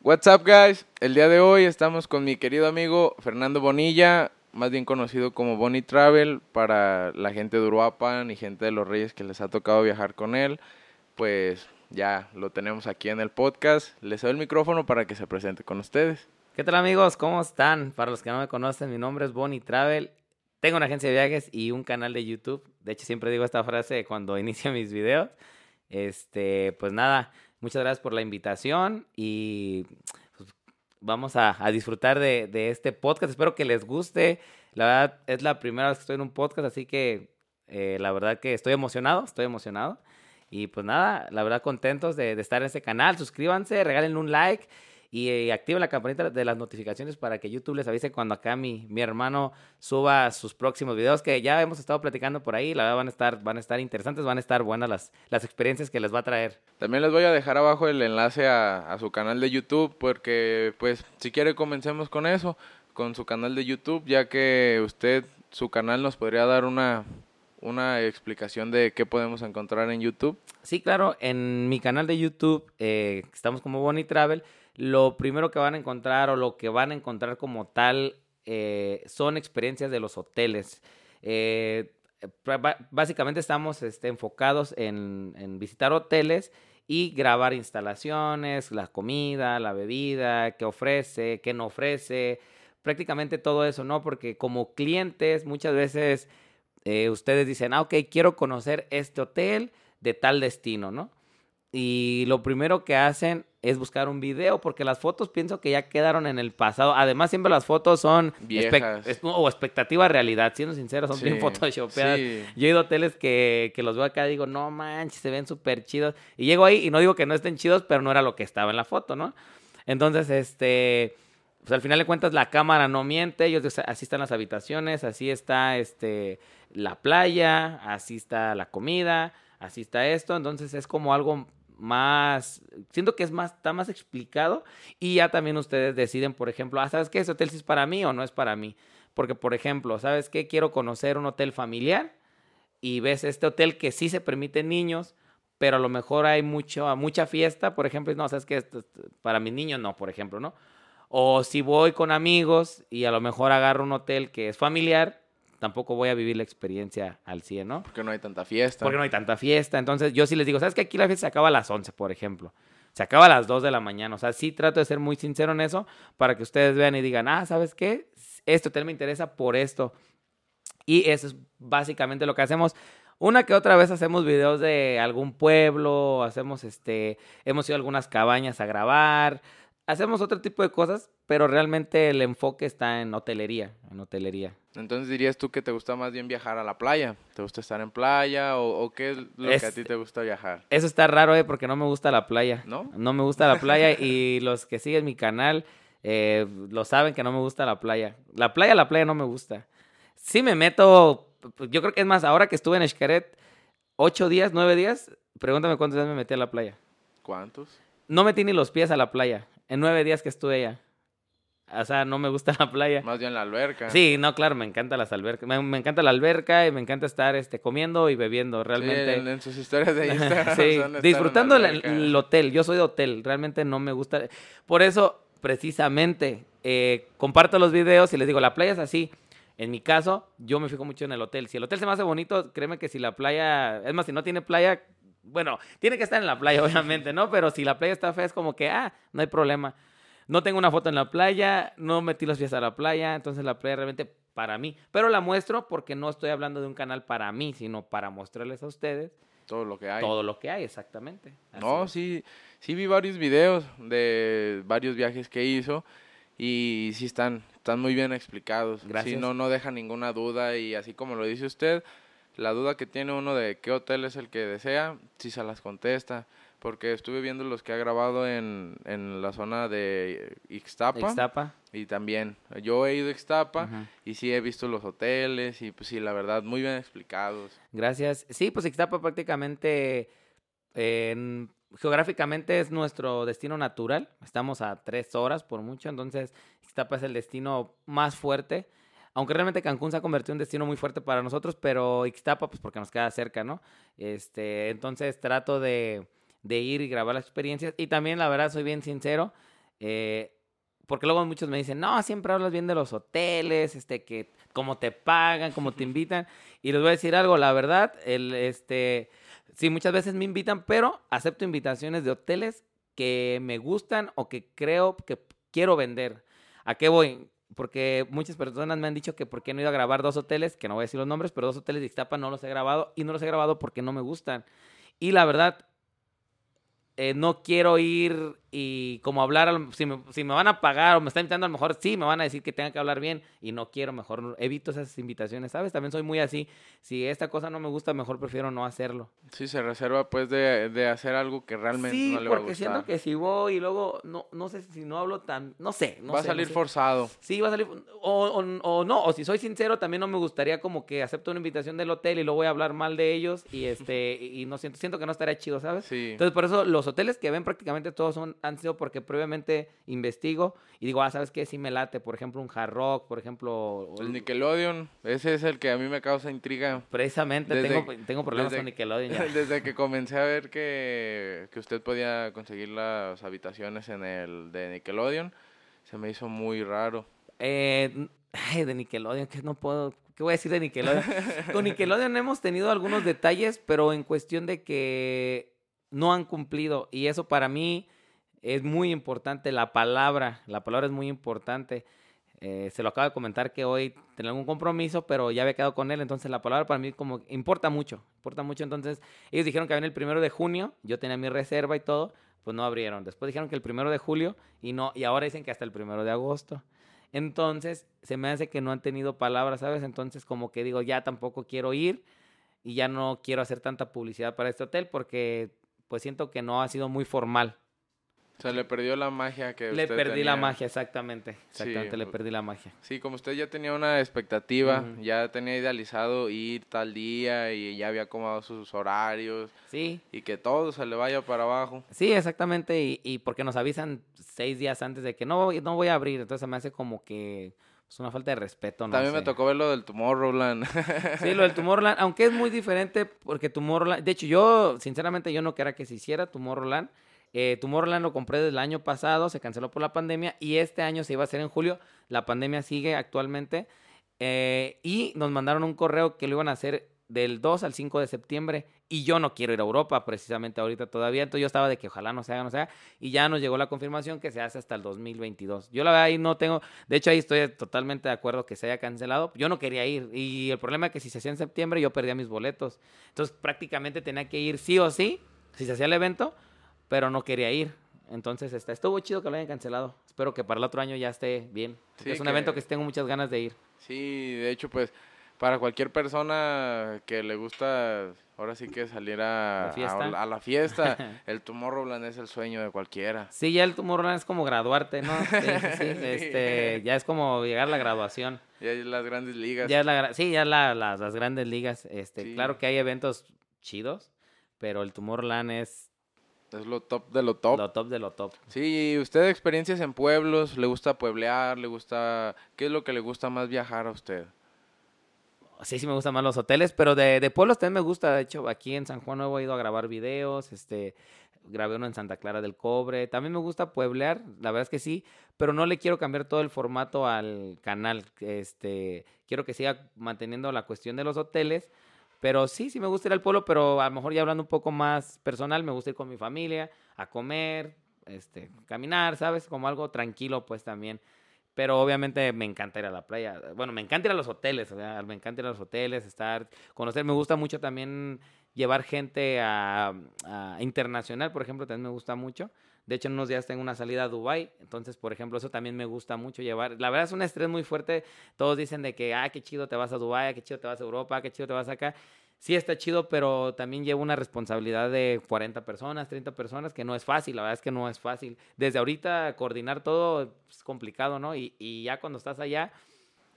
What's up, guys? El día de hoy estamos con mi querido amigo Fernando Bonilla, más bien conocido como Bonnie Travel para la gente de Uruapan y gente de los Reyes que les ha tocado viajar con él. Pues ya lo tenemos aquí en el podcast. Les doy el micrófono para que se presente con ustedes. ¿Qué tal amigos? ¿Cómo están? Para los que no me conocen, mi nombre es Bonnie Travel. Tengo una agencia de viajes y un canal de YouTube. De hecho, siempre digo esta frase cuando inicio mis videos. Este, pues nada, muchas gracias por la invitación y pues, vamos a, disfrutar de, este podcast. Espero que les guste. La verdad, es la primera vez que estoy en un podcast, así que eh, la verdad que estoy emocionado, estoy emocionado. Y pues nada, la verdad contentos de, de estar en este canal. Suscríbanse, regalen un like y eh, activen la campanita de las notificaciones para que YouTube les avise cuando acá mi, mi hermano suba sus próximos videos que ya hemos estado platicando por ahí, la verdad van a estar, van a estar interesantes, van a estar buenas las, las experiencias que les va a traer. También les voy a dejar abajo el enlace a, a su canal de YouTube porque pues si quiere comencemos con eso, con su canal de YouTube, ya que usted, su canal nos podría dar una, una explicación de qué podemos encontrar en YouTube. Sí, claro, en mi canal de YouTube eh, estamos como Bonnie Travel. Lo primero que van a encontrar o lo que van a encontrar como tal eh, son experiencias de los hoteles. Eh, básicamente estamos este, enfocados en, visitar hoteles y grabar instalaciones, la comida, la bebida, qué ofrece, qué no ofrece, prácticamente todo eso, ¿no? Porque como clientes muchas veces eh, ustedes dicen, ah, ok, quiero conocer este hotel de tal destino, ¿no? Y lo primero que hacen es buscar un video, porque las fotos pienso que ya quedaron en el pasado. Además, siempre las fotos son Viejas. O expectativa realidad, siendo sinceros, son Sí, bien photoshopeadas. sí. Yo he ido a hoteles que, que los veo acá y digo, no manches, se ven súper chidos. Y llego ahí y no digo que no estén chidos, pero no era lo que estaba en la foto, ¿no? Entonces, este, pues al final de cuentas la cámara no miente, ellos dicen, así están las habitaciones, así está este, la playa, así está la comida, así está esto. Entonces es como algo más, siento que es más, está más explicado y ya también ustedes deciden, por ejemplo, ah, ¿sabes qué? ¿Ese hotel sí es para mí o no es para mí? Porque, por ejemplo, ¿sabes qué? Quiero conocer un hotel familiar y ves este hotel que sí se permiten niños, pero a lo mejor hay mucho, mucha fiesta, por ejemplo, no, ¿sabes qué? Para mis niños no, por ejemplo, ¿no? O si voy con amigos y a lo mejor agarro un hotel que es familiar, tampoco voy a vivir la experiencia al 100, ¿no? Porque no hay tanta fiesta. Porque no hay tanta fiesta. Entonces yo sí les digo, ¿sabes que Aquí la fiesta se acaba a las 11, por ejemplo. Se acaba a las 2 de la mañana. O sea, sí trato de ser muy sincero en eso para que ustedes vean y digan, ah, ¿sabes qué? Este hotel me interesa por esto. Y eso es básicamente lo que hacemos. Una que otra vez hacemos videos de algún pueblo, hacemos este, hemos ido a algunas cabañas a grabar, hacemos otro tipo de cosas, pero realmente el enfoque está en hotelería, en hotelería. Entonces dirías tú que te gusta más bien viajar a la playa. ¿Te gusta estar en playa o, o qué es lo Es- que a ti te gusta viajar? Eso está raro, eh, porque no me gusta la playa. ¿No? No me gusta la playa y los que siguen mi canal eh, lo saben que no me gusta la playa. La playa, la playa no me gusta. Sí me meto, yo creo que es más, ahora que estuve en Xcaret, ocho días, nueve días, pregúntame cuántos días me metí a la playa. ¿Cuántos? No metí ni los pies a la playa, en nueve días que estuve allá. O sea, no me gusta la playa. Más bien la alberca. Sí, no, claro, me encanta las albercas. Me, me encanta la alberca y me encanta estar este, comiendo y bebiendo. Sí, Realmente. en, en sus historias de Instagram. Sí, disfrutando el hotel. Yo soy de hotel, realmente no me gusta. Por eso, precisamente, eh, comparto los videos y les digo, la playa es así. En mi caso, yo me fijo mucho en el hotel. Si el hotel se me hace bonito, créeme que si la playa, es más, si no tiene playa, bueno, tiene que estar en la playa, obviamente, ¿no? Pero si la playa está fea, es como que, ah, no hay problema. No tengo una foto en la playa, no metí los pies a la playa, entonces la playa realmente para mí. Pero la muestro porque no estoy hablando de un canal para mí, sino para mostrarles a ustedes Todo lo que hay. todo lo que hay, exactamente. Así No, es. sí, sí vi varios videos de varios viajes que hizo y sí están, están muy bien explicados. Sí, Gracias. no, no deja ninguna duda y así como lo dice usted, la duda que tiene uno de qué hotel es el que desea, sí se las contesta. Porque estuve viendo los que ha grabado en, en la zona de Ixtapa, Ixtapa. y también yo he ido a Ixtapa y sí he visto los hoteles y pues sí, la verdad, muy bien explicados. Gracias. Sí, pues Ixtapa prácticamente, eh, en- geográficamente es nuestro destino natural. Estamos a tres horas por mucho, entonces Ixtapa es el destino más fuerte. Aunque realmente Cancún se ha convertido en un destino muy fuerte para nosotros, pero Ixtapa, pues porque nos queda cerca, ¿no? Este, entonces trato de, ir y grabar las experiencias. Y también, la verdad, soy bien sincero. Eh, porque luego muchos me dicen, no, siempre hablas bien de los hoteles, este, que cómo te pagan, cómo te invitan. Y les voy a decir algo, la verdad, el, este, sí, muchas veces me invitan, pero acepto invitaciones de hoteles que me gustan o que creo que quiero vender. ¿A qué voy? Porque muchas personas me han dicho que por qué no he ido a grabar dos hoteles, que no voy a decir los nombres, pero dos hoteles de Ixtapa no los he grabado y no los he grabado porque no me gustan. Y la verdad, eh, no quiero ir y como hablar, si me, si me, van a pagar o me están invitando, a lo mejor sí me van a decir que tenga que hablar bien y no quiero, mejor evito esas invitaciones, ¿sabes? También soy muy así. Si esta cosa no me gusta, mejor prefiero no hacerlo. Sí, se reserva pues de, de hacer algo que realmente no le va a gustar. porque siento que si voy y luego, no, no sé si no hablo tan, no sé. No va a salir forzado. Sí, va a salir, o, o, o, no, o si soy sincero, también no me gustaría como que acepto una invitación del hotel y luego voy a hablar mal de ellos y este, y no siento, siento que no estaría chido, ¿sabes? Sí. Entonces por eso los hoteles que ven prácticamente todos son, han sido porque previamente investigo y digo, ah, ¿sabes qué? Sí me late, por ejemplo, un hard rock, por ejemplo... El Nickelodeon, ese es el que a mí me causa intriga. Precisamente, tengo, tengo problemas con Nickelodeon ya. Desde que comencé a ver que, que usted podía conseguir las habitaciones en el de Nickelodeon, se me hizo muy raro. Eh, ay, de Nickelodeon, que no puedo... ¿Qué voy a decir de Nickelodeon? con Nickelodeon hemos tenido algunos detalles, pero en cuestión de que no han cumplido. Y eso para mí es muy importante la palabra, la palabra es muy importante. Eh, se lo acabo de comentar que hoy tenía algún compromiso, pero ya había quedado con él, entonces la palabra para mí como importa mucho, importa mucho. Entonces ellos dijeron que había el primero de junio, yo tenía mi reserva y todo, pues no abrieron. Después dijeron que el primero de julio y no, y ahora dicen que hasta el primero de agosto. Entonces se me hace que no han tenido palabras, ¿sabes? Entonces como que digo, ya tampoco quiero ir y ya no quiero hacer tanta publicidad para este hotel porque pues siento que no ha sido muy formal. O sea, le perdió la magia que Le perdí la magia, exactamente. Exactamente, le perdí la magia. Sí, como usted ya tenía una expectativa, ya tenía idealizado ir tal día y ya había acomodado sus horarios. Sí. Y que todo se le vaya para abajo. Sí, exactamente. Y, y porque nos avisan seis días antes de que no, no voy a abrir. Entonces me hace como que es pues, una falta de respeto. No También me tocó ver lo del Tomorrowland. Sí, lo del Tomorrowland, aunque es muy diferente porque Tomorrowland, de hecho yo, sinceramente yo no quería que se hiciera Tomorrowland. Eh, Tomorrowland lo compré desde el año pasado, se canceló por la pandemia y este año se iba a hacer en julio. La pandemia sigue actualmente. Eh, y nos mandaron un correo que lo iban a hacer del 2 al 5 de septiembre y yo no quiero ir a Europa precisamente ahorita todavía, entonces yo estaba de que ojalá no se haga, no se haga, y ya nos llegó la confirmación que se hace hasta el 2022. Yo la verdad ahí no tengo, de hecho ahí estoy totalmente de acuerdo que se haya cancelado, yo no quería ir y el problema es que si se hacía en septiembre yo perdía mis boletos, entonces prácticamente tenía que ir sí o sí, si se hacía el evento, pero no quería ir. Entonces, está, estuvo chido que lo hayan cancelado. Espero que para el otro año ya esté bien. es un evento que tengo muchas ganas de ir. Sí, de hecho, pues, para cualquier persona que le gusta, ahora sí que salir a ¿La fiesta? a, a la fiesta, el Tomorrowland es el sueño de cualquiera. Sí, ya el Tomorrowland es como graduarte, ¿no? Sí, sí, sí. Este, ya es como llegar a la graduación. Ya es las grandes ligas. Ya es la, sí, ya la- las, las grandes ligas. Este. Claro que hay eventos chidos, pero el Tomorrowland es Es lo top de lo top. lo top de lo top. Sí, ¿y usted experiencias en pueblos? ¿Le gusta pueblear? ¿Le gusta...? ¿Qué es lo que le gusta más viajar a usted? Sí, sí me gustan más los hoteles, pero de, de pueblos también me gusta. De hecho, aquí en San Juan Nuevo he ido a grabar videos, este, grabé uno en Santa Clara del Cobre. También me gusta pueblear, la verdad es que sí, pero no le quiero cambiar todo el formato al canal. Este, quiero que siga manteniendo la cuestión de los hoteles, pero sí, sí me gusta ir al pueblo, pero a lo mejor ya hablando un poco más personal, me gusta ir con mi familia a comer, este, caminar, ¿sabes? Como algo tranquilo, pues también. Pero obviamente me encanta ir a la playa. Bueno, me encanta ir a los hoteles, o me encanta ir a los hoteles, estar, conocer. Me gusta mucho también llevar gente a, a internacional, por ejemplo, también me gusta mucho. De hecho, en unos días tengo una salida a Dubai, entonces, por ejemplo, eso también me gusta mucho llevar. La verdad es un estrés muy fuerte. Todos dicen de que, ah, qué chido te vas a Dubai, qué chido te vas a Europa, qué chido te vas acá. Sí está chido, pero también llevo una responsabilidad de 40 personas, 30 personas, que no es fácil, la verdad es que no es fácil. Desde ahorita coordinar todo es complicado, ¿no? Y, y ya cuando estás allá,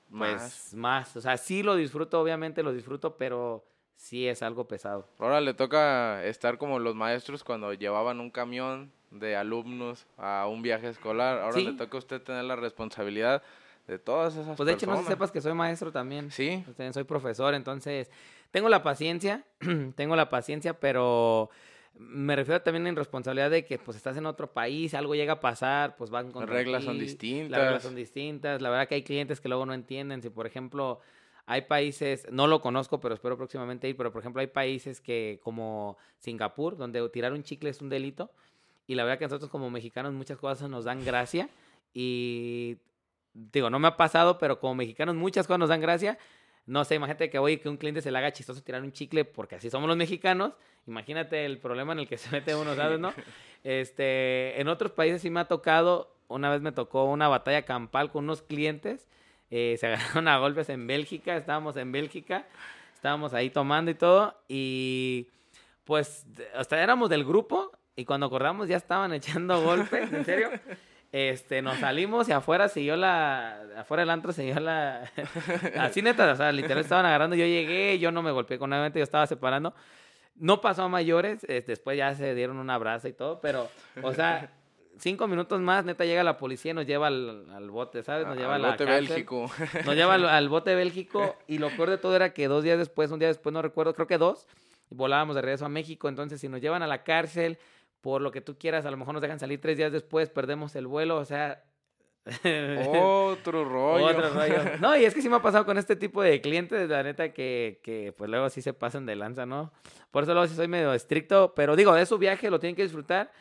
pues Más. más. O sea, sí lo disfruto, obviamente lo disfruto, pero sí es algo pesado. Ahora le toca estar como los maestros cuando llevaban un camión de alumnos a un viaje escolar. Ahora Sí. le toca a usted tener la responsabilidad de todas esas Pues de hecho, no personas. sepas que soy maestro también. Sí, Pues, también soy profesor, entonces tengo la paciencia, tengo la paciencia, pero Me refiero también a la irresponsabilidad de que pues estás en otro país, algo llega a pasar, pues van con Las reglas son distintas. Las reglas son distintas. La verdad que hay clientes que luego no entienden. Si, por ejemplo, hay países, no lo conozco, pero espero próximamente ir, pero por ejemplo hay países que como Singapur, donde tirar un chicle es un delito. Y la verdad que nosotros como mexicanos muchas cosas nos dan gracia. Y digo, no me ha pasado, pero como mexicanos muchas cosas nos dan gracia. No sé, imagínate que hoy que un cliente se le haga chistoso tirar un chicle, porque así somos los mexicanos. Imagínate el problema en el que se mete uno, ¿sabes? ¿No? Este, en otros países sí me ha tocado, una vez me tocó una batalla campal con unos clientes. Eh, se agarraron a golpes en Bélgica, estábamos en Bélgica, estábamos ahí tomando y todo. Y pues, hasta éramos del grupo y cuando acordamos ya estaban echando golpes, en serio. Este, nos salimos y afuera siguió la, afuera del antro siguió la, así neta, o sea, literal estaban agarrando, yo llegué, yo no me golpeé con nada, yo estaba separando, no pasó a mayores, después ya se dieron un abrazo y todo, pero, o sea, cinco minutos más, neta, llega la policía y nos lleva al, bote, ¿sabes? Nos lleva al a la bote cárcel, Bélgico. Nos lleva al, al bote Bélgico y lo peor de todo era que dos días después, un día después, no recuerdo, creo que dos, volábamos de regreso a México, entonces si nos llevan a la cárcel por lo que tú quieras, a lo mejor nos dejan salir tres días después, perdemos el vuelo, o sea... Otro rollo. Otro rollo. No, y es que sí me ha pasado con este tipo de clientes, la neta, que, que pues luego sí se pasan de lanza, ¿no? Por eso luego sí soy medio estricto, pero digo, de su viaje lo tienen que disfrutar,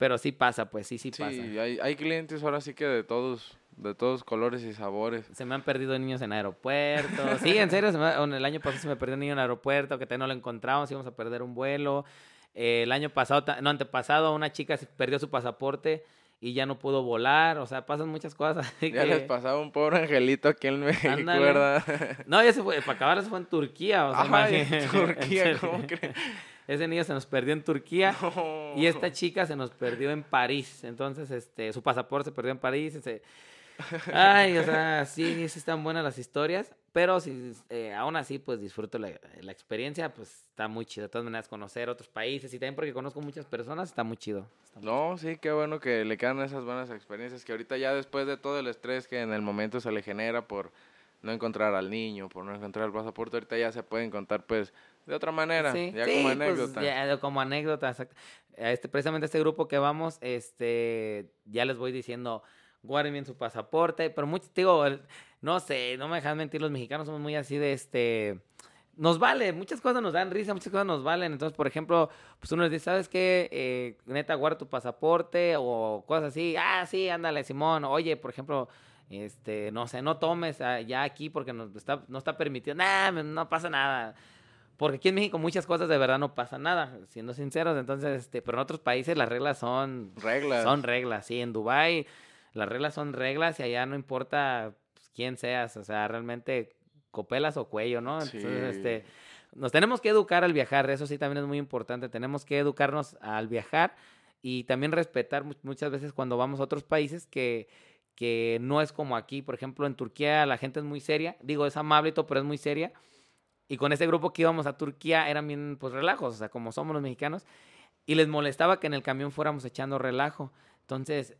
pero sí pasa, pues sí, sí, Sí, pasa. hay, hay clientes ahora sí que de todos, de todos colores y sabores. Se me han perdido niños en aeropuertos. Sí, en serio, se me- el año pasado se me perdió un niño en aeropuerto, que todavía no lo encontramos, íbamos a perder un vuelo. Eh, el año pasado, no, antepasado, una chica perdió su pasaporte y ya no pudo volar. O sea, pasan muchas cosas. así Ya que- les pasaba un pobre angelito aquí en México. ¿verdad? No, ya se fue, para acabar, se fue en Turquía. O sea, Ay. Turquía. ¿cómo crees? Ese niño se nos perdió en Turquía. No. Y esta chica se nos perdió en París. Entonces, este, su pasaporte se perdió en París. Ay, o sea, sí, sí están buenas las historias. Pero si, eh, aún así, pues disfruto la, la experiencia. Pues está muy chido. De todas maneras, conocer otros países. Y también porque conozco muchas personas, está muy chido. Está muy- No, sí, qué bueno que le quedan esas buenas experiencias que ahorita ya después de todo el estrés que en el momento se le genera por no encontrar al niño, por no encontrar el pasaporte, ahorita ya se pueden contar pues de otra manera, Sí, ya sí, como pues, anécdota. ya, como anécdota, Este, precisamente este grupo que vamos, este, ya les voy diciendo, guarden bien su pasaporte, pero mucho, digo, no sé, no me dejan mentir, los mexicanos somos muy así de este, nos vale, muchas cosas nos dan risa, muchas cosas nos valen, entonces, por ejemplo, pues uno les dice, ¿sabes qué? Eh, neta, guarda tu pasaporte o cosas así, ah, sí, ándale, Simón, oye, por ejemplo, este, no sé, no tomes ah, ya aquí porque nos está, no está permitido, nah, no pasa nada. Porque aquí en México muchas cosas de verdad no pasa nada, siendo sinceros. Entonces, este, pero en otros países las reglas son Reglas. son reglas. Sí, en Dubai las reglas son reglas y allá no importa pues, quién seas, o sea, realmente copelas o cuello, ¿no? Entonces, Sí. este, nos tenemos que educar al viajar, eso sí también es muy importante. Tenemos que educarnos al viajar y también respetar mu- muchas veces cuando vamos a otros países que que no es como aquí, por ejemplo, en Turquía la gente es muy seria, digo, es amable y todo, pero es muy seria. Y con ese grupo que íbamos a Turquía eran bien, pues, relajos, o sea, como somos los mexicanos. Y les molestaba que en el camión fuéramos echando relajo. Entonces,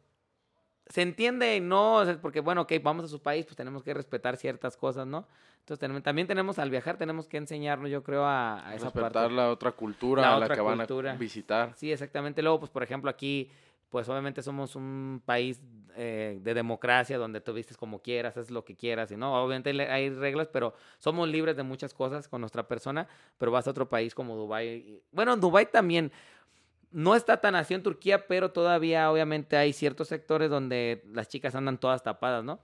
se entiende, no, porque, bueno, ok, vamos a su país, pues tenemos que respetar ciertas cosas, ¿no? Entonces, tenemos- también tenemos, al viajar, tenemos que enseñarnos, yo creo, a, a esa respetar parte. la otra cultura La a la otra que van cultura. a visitar. Sí, exactamente. Luego, pues, por ejemplo, aquí, pues, obviamente somos un país eh, de democracia donde tú vistes como quieras, haces lo que quieras, y no, obviamente hay reglas, pero somos libres de muchas cosas con nuestra persona, pero vas a otro país como Dubái. Bueno, en Dubái también no está tan así en Turquía, pero todavía, obviamente, hay ciertos sectores donde las chicas andan todas tapadas, ¿no?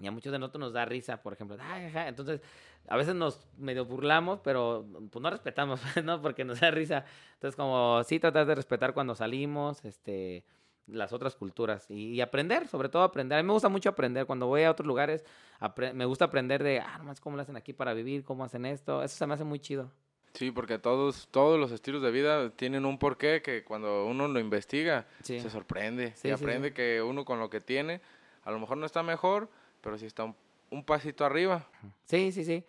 Y a muchos de nosotros nos da risa, por ejemplo. Entonces, a veces nos medio burlamos, pero pues no respetamos, ¿no? Porque nos da risa. Entonces, como sí tratar de respetar cuando salimos, este, las otras culturas y, y aprender, sobre todo aprender. A mí me gusta mucho aprender. Cuando voy a otros lugares, me gusta aprender de, ah, nomás cómo lo hacen aquí para vivir, cómo hacen esto. Eso se me hace muy chido. Sí, porque todos, todos los estilos de vida tienen un porqué que cuando uno lo investiga Sí. se sorprende. Sí, y aprende sí. que uno con lo que tiene, a lo mejor no está mejor, pero sí está un, un pasito arriba. Sí, sí, sí.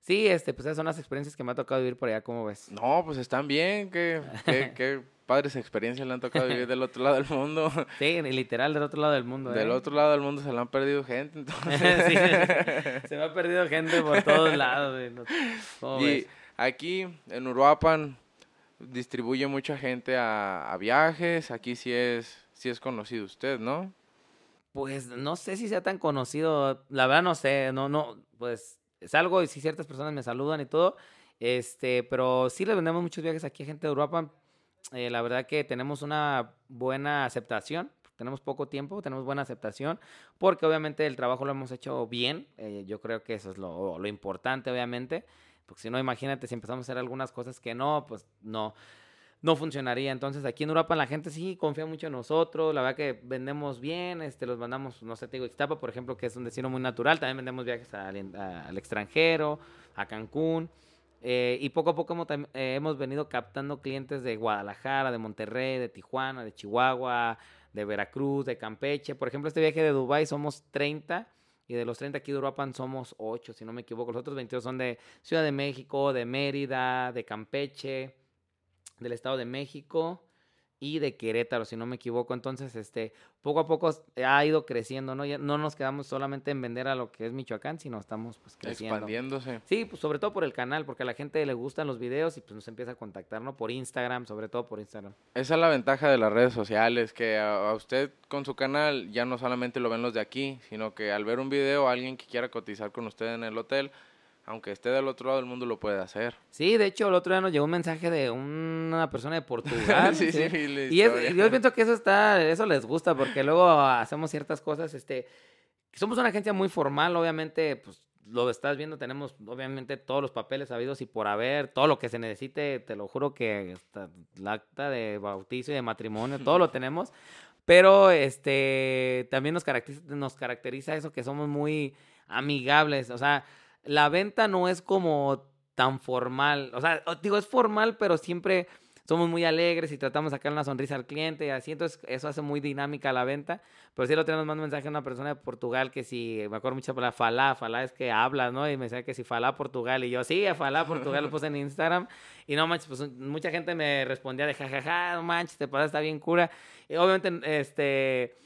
Sí, este, pues esas son las experiencias que me ha tocado vivir por allá, ¿cómo ves? No, pues están bien, que, que, qué padres experiencias le han tocado vivir del otro lado del mundo. Sí, literal del otro lado del mundo. Del ¿eh? otro lado del mundo se le han perdido gente, entonces. Sí, se me ha perdido gente por todos lados. ¿cómo Y ves? aquí en Uruapan, distribuye mucha gente a, a viajes. Aquí sí es, sí es conocido usted, ¿no? Pues no sé si sea tan conocido, la verdad no sé, no, no, pues es algo y si ciertas personas me saludan y todo, este, pero sí le vendemos muchos viajes aquí a gente de Europa. Eh, la verdad que tenemos una buena aceptación, tenemos poco tiempo, tenemos buena aceptación, porque obviamente el trabajo lo hemos hecho bien, eh, yo creo que eso es lo, lo importante, obviamente, porque si no, imagínate si empezamos a hacer algunas cosas que no, pues no no funcionaría. Entonces aquí en Europa la gente sí confía mucho en nosotros, la verdad que vendemos bien, este, los mandamos, no sé, te digo, Ixtapa, por ejemplo, que es un destino muy natural, también vendemos viajes al, extranjero, a Cancún. Eh, y poco a poco hemos, eh, hemos, venido captando clientes de Guadalajara, de Monterrey, de Tijuana, de Chihuahua, de Veracruz, de Campeche. Por ejemplo, este viaje de Dubai somos 30 y de los 30 aquí de Europa somos 8, si no me equivoco. Los otros 22 son de Ciudad de México, de Mérida, de Campeche, del Estado de México y de Querétaro, si no me equivoco. Entonces, este, poco a poco ha ido creciendo, ¿no? Ya no nos quedamos solamente en vender a lo que es Michoacán, sino estamos pues creciendo. Expandiéndose. Sí, pues sobre todo por el canal, porque a la gente le gustan los videos y pues nos empieza a contactar, ¿no? Por Instagram, sobre todo por Instagram. Esa es la ventaja de las redes sociales, que a, a usted con su canal ya no solamente lo ven los de aquí, sino que al ver un video, alguien que quiera cotizar con usted en el hotel, aunque esté del otro lado del mundo, lo puede hacer. Sí, de hecho, el otro día nos llegó un mensaje de una persona de Portugal. sí, ¿sí? sí y, es, yo pienso que eso está, eso les gusta, porque luego hacemos ciertas cosas, este, somos una agencia muy formal, obviamente, pues lo estás viendo, tenemos obviamente todos los papeles habidos y por haber, todo lo que se necesite, te lo juro que hasta la acta de bautizo y de matrimonio, todo lo tenemos. Pero este también nos caracteriza, nos caracteriza eso que somos muy amigables. O sea, la venta no es como tan formal. O sea, digo, es formal, pero siempre somos muy alegres y tratamos de sacar una sonrisa al cliente y así, entonces eso hace muy dinámica la venta. Pero sí lo tenemos más un mensaje a una persona de Portugal que si, me acuerdo mucho por la Falá, Falá es que habla, ¿no? Y me decía que si Falá Portugal y yo, sí, Falá Portugal lo puse en Instagram y no manches, pues mucha gente me respondía de jajaja, no manches, te pasa, está bien cura. Y obviamente, este,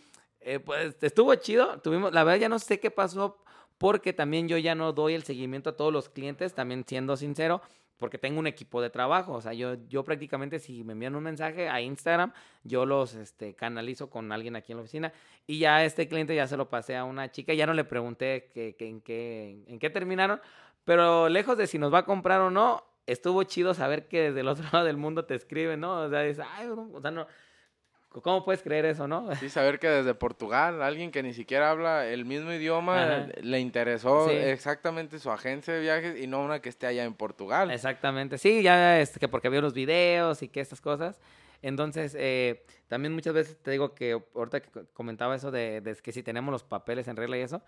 eh, pues estuvo chido, tuvimos, la verdad ya no sé qué pasó porque también yo ya no doy el seguimiento a todos los clientes, también siendo sincero, porque tengo un equipo de trabajo, o sea, yo, yo prácticamente si me envían un mensaje a Instagram, yo los este, canalizo con alguien aquí en la oficina y ya este cliente ya se lo pasé a una chica, ya no le pregunté que, en, qué, qué terminaron, pero lejos de si nos va a comprar o no, estuvo chido saber que desde el otro lado del mundo te escriben, ¿no? O sea, es, ay, o sea, no, ¿Cómo puedes creer eso, no? Sí, saber que desde Portugal, alguien que ni siquiera habla el mismo idioma, le interesó exactamente su agencia de viajes y no una que esté allá en Portugal. Exactamente, sí, ya es que porque vio los videos y que estas cosas. Entonces, eh, también muchas veces te digo que ahorita que comentaba eso de, de, que si tenemos los papeles en regla y eso,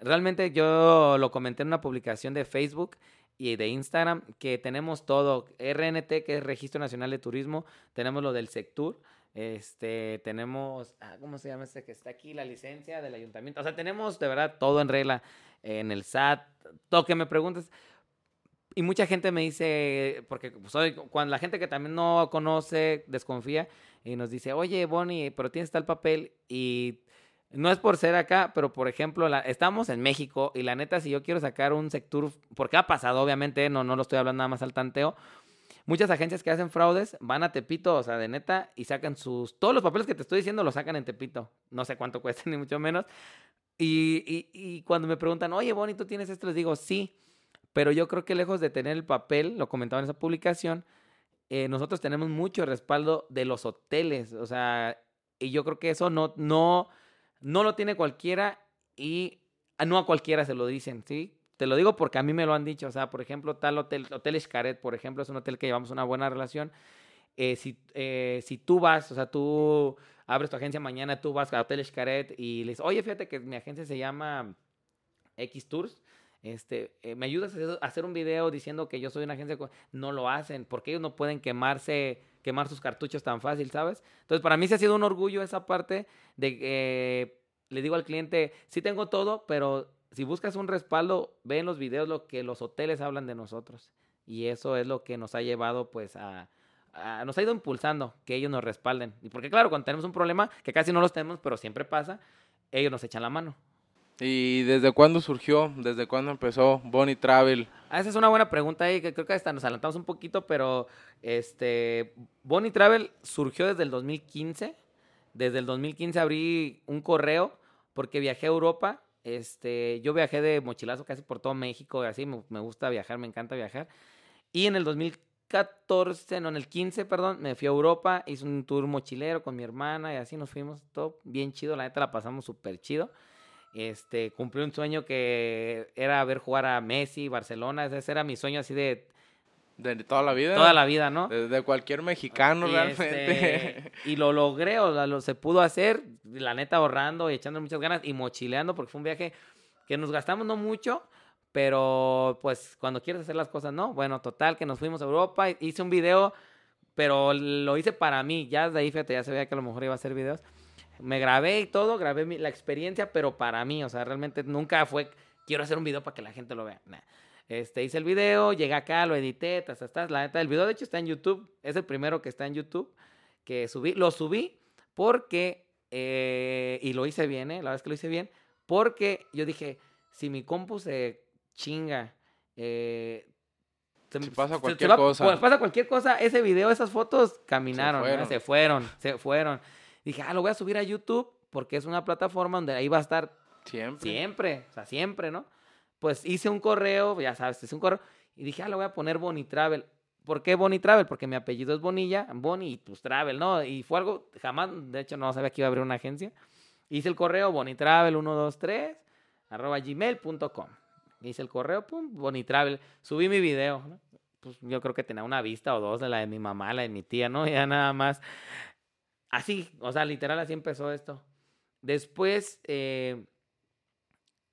realmente yo lo comenté en una publicación de Facebook y de Instagram que tenemos todo, RNT, que es Registro Nacional de Turismo, tenemos lo del Sectur, este, tenemos, ah, ¿cómo se llama este que está aquí? La licencia del ayuntamiento. O sea, tenemos de verdad todo en regla en el SAT. Todo que me preguntes. Y mucha gente me dice, porque soy, cuando la gente que también no conoce, desconfía, y nos dice, oye, Bonnie, pero tienes tal papel y no es por ser acá, pero por ejemplo, la, estamos en México y la neta, si yo quiero sacar un sector, porque ha pasado, obviamente, no, no lo estoy hablando nada más al tanteo, Muchas agencias que hacen fraudes van a Tepito, o sea, de neta, y sacan sus... Todos los papeles que te estoy diciendo los sacan en Tepito. No sé cuánto cuesta, ni mucho menos. Y, y, cuando me preguntan, oye, Bonnie, ¿tú tienes esto? Les digo, sí. Pero yo creo que lejos de tener el papel, lo comentaba en esa publicación, eh, nosotros tenemos mucho respaldo de los hoteles. O sea, y yo creo que eso no, no, no lo tiene cualquiera y no a cualquiera se lo dicen, ¿sí? Te lo digo porque a mí me lo han dicho. O sea, por ejemplo, tal hotel, Hotel Xcaret, por ejemplo, es un hotel que llevamos una buena relación. Eh, si, eh, si tú vas, o sea, tú abres tu agencia mañana, tú vas a Hotel Xcaret y le dices, oye, fíjate que mi agencia se llama X Tours. Este, eh, ¿Me ayudas a hacer un video diciendo que yo soy una agencia? No lo hacen, porque ellos no pueden quemarse, quemar sus cartuchos tan fácil, ¿sabes? Entonces, para mí se ha sido un orgullo esa parte de que le digo al cliente, sí tengo todo, pero si buscas un respaldo, ve en los videos lo que los hoteles hablan de nosotros. Y eso es lo que nos ha llevado, pues, a, nos ha ido impulsando que ellos nos respalden. Y porque, claro, cuando tenemos un problema, que casi no los tenemos, pero siempre pasa, ellos nos echan la mano. ¿Y desde cuándo surgió? ¿Desde cuándo empezó Bonnie Travel? Ah, esa es una buena pregunta ahí, que creo que hasta nos adelantamos un poquito, pero este, Bonnie Travel surgió desde el 2015. Desde el 2015 abrí un correo porque viajé a Europa. Este, yo viajé de mochilazo casi por todo México, así me, me gusta viajar, me encanta viajar. Y en el 2014, no, en el 15, perdón, me fui a Europa, hice un tour mochilero con mi hermana y así nos fuimos, todo bien chido, la neta la pasamos súper chido. Este, cumplí un sueño que era ver jugar a Messi, Barcelona, ese era mi sueño así de De toda la vida. toda la vida, ¿no? De, de cualquier mexicano, Y, realmente. este, y lo logré, o sea, lo se pudo hacer, la neta ahorrando y echando muchas ganas y mochileando porque fue un viaje que nos gastamos no mucho, pero pues cuando quieres hacer las cosas, no. Bueno, total, que nos fuimos a Europa, hice un video, pero lo hice para mí, ya de ahí, fíjate, ya se veía que a lo mejor iba a hacer videos. Me grabé y todo, grabé mi- la experiencia, pero para mí, o sea, realmente nunca fue, quiero hacer un video para que la gente lo vea. nah. Este, hice el video, llegué acá, lo edité, tas, tas, tas. La neta, el video de hecho está en YouTube. Es el primero que está en YouTube que subí. Lo subí porque, eh, y lo hice bien, ¿eh? La verdad es que lo hice bien, porque yo dije, si mi compu se chinga, eh, se Si pasa se- se cualquier va- cosa. Pues pasa cualquier cosa, ese video, esas fotos caminaron, ¿no? fueron. se fueron, se fueron. Dije, ah, lo voy a subir a YouTube porque es una plataforma donde ahí va a estar Siempre. Siempre, o sea, siempre, ¿no? Pues hice un correo, ya sabes, hice un correo y dije, ah, le voy a poner Bonnie Travel. ¿Por qué Bonnie Travel? Porque mi apellido es Bonilla, Bonnie pues Travel, ¿no? Y fue algo, jamás, de hecho, no sabía que iba a abrir una agencia. Hice el correo bonitravel123 arroba gmail.com. Hice el correo, pum, Bonitravel. Subí mi video, ¿no? Pues yo creo que tenía una vista o dos de la de mi mamá, la de mi tía, ¿no? Ya nada más. Así, o sea, literal así empezó esto. Después, eh,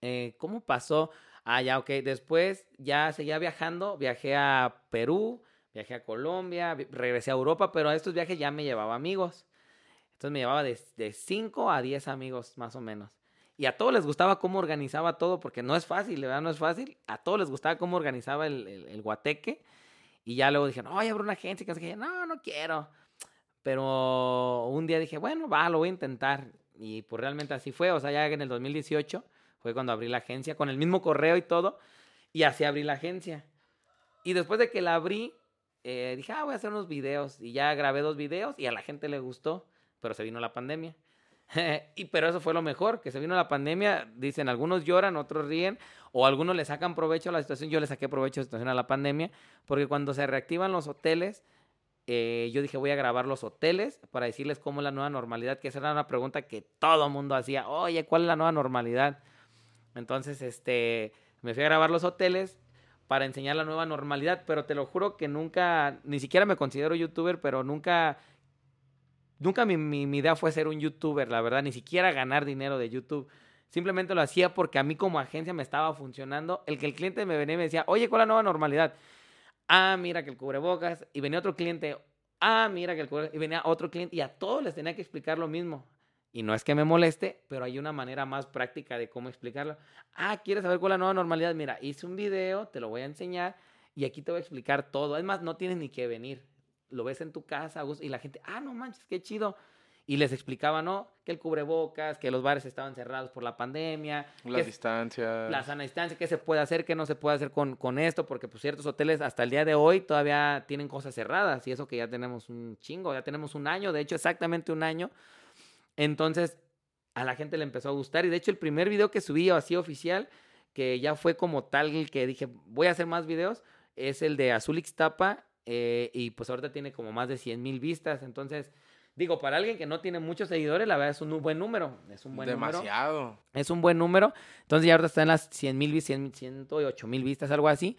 eh, ¿cómo pasó? Ah, ya, ok. Después ya seguía viajando. Viajé a Perú, viajé a Colombia, regresé a Europa, pero a estos viajes ya me llevaba amigos. Entonces me llevaba de 5 a 10 amigos, más o menos. Y a todos les gustaba cómo organizaba todo, porque no es fácil, ¿verdad? No es fácil. A todos les gustaba cómo organizaba el, el- guateque. Y ya luego dije, no, ya abro una agencia. Sé qué. no, no quiero. Pero un día dije, bueno, va, lo voy a intentar. Y pues realmente así fue. O sea, ya en el 2018 fue cuando abrí la agencia, con el mismo correo y todo. Y así abrí la agencia. Y después de que la abrí, eh, dije, ah, voy a hacer unos videos. Y ya grabé dos videos y a la gente le gustó. Pero se vino la pandemia. y pero eso fue lo mejor, que se vino la pandemia. Dicen, algunos lloran, otros ríen. O algunos le sacan provecho a la situación. Yo le saqué provecho a la situación a la pandemia. Porque cuando se reactivan los hoteles, eh, yo dije, voy a grabar los hoteles para decirles cómo es la nueva normalidad, que esa era una pregunta que todo mundo hacía, oye, ¿cuál es la nueva normalidad? Entonces, este, me fui a grabar los hoteles para enseñar la nueva normalidad, pero te lo juro que nunca, ni siquiera me considero youtuber, pero nunca, nunca mi, mi, idea fue ser un youtuber, la verdad, ni siquiera ganar dinero de YouTube. Simplemente lo hacía porque a mí como agencia me estaba funcionando. El que el cliente me venía y me decía, oye, ¿cuál es la nueva normalidad? Ah, mira que el cubrebocas. Y venía otro cliente. Ah, mira que el cubrebocas. Y venía otro cliente. Y a todos les tenía que explicar lo mismo. Y no es que me moleste, pero hay una manera más práctica de cómo explicarlo. Ah, ¿quieres saber cuál es la nueva normalidad? Mira, hice un video, te lo voy a enseñar. Y aquí te voy a explicar todo. Es más, no tienes ni que venir. Lo ves en tu casa, y la gente, ah, no manches, qué chido. Y les explicaba, ¿no? Que el cubrebocas, que los bares estaban cerrados por la pandemia. Las distancias. la sana distancia, qué se puede hacer, qué no se puede hacer con, con esto, porque pues ciertos hoteles hasta el día de hoy todavía tienen cosas cerradas y eso que ya tenemos un chingo, ya tenemos un año, de hecho exactamente un año. Entonces a la gente le empezó a gustar y de hecho el primer video que subí así oficial, que ya fue como tal que dije voy a hacer más videos, es el de Azul Ixtapa eh, y pues ahorita tiene como más de 100 mil vistas, entonces... Digo, para alguien que no tiene muchos seguidores, la verdad es un buen número. Es un buen número. Demasiado. Es un buen número. Entonces ya ahorita está en las 100 mil, 108 mil vistas, algo así.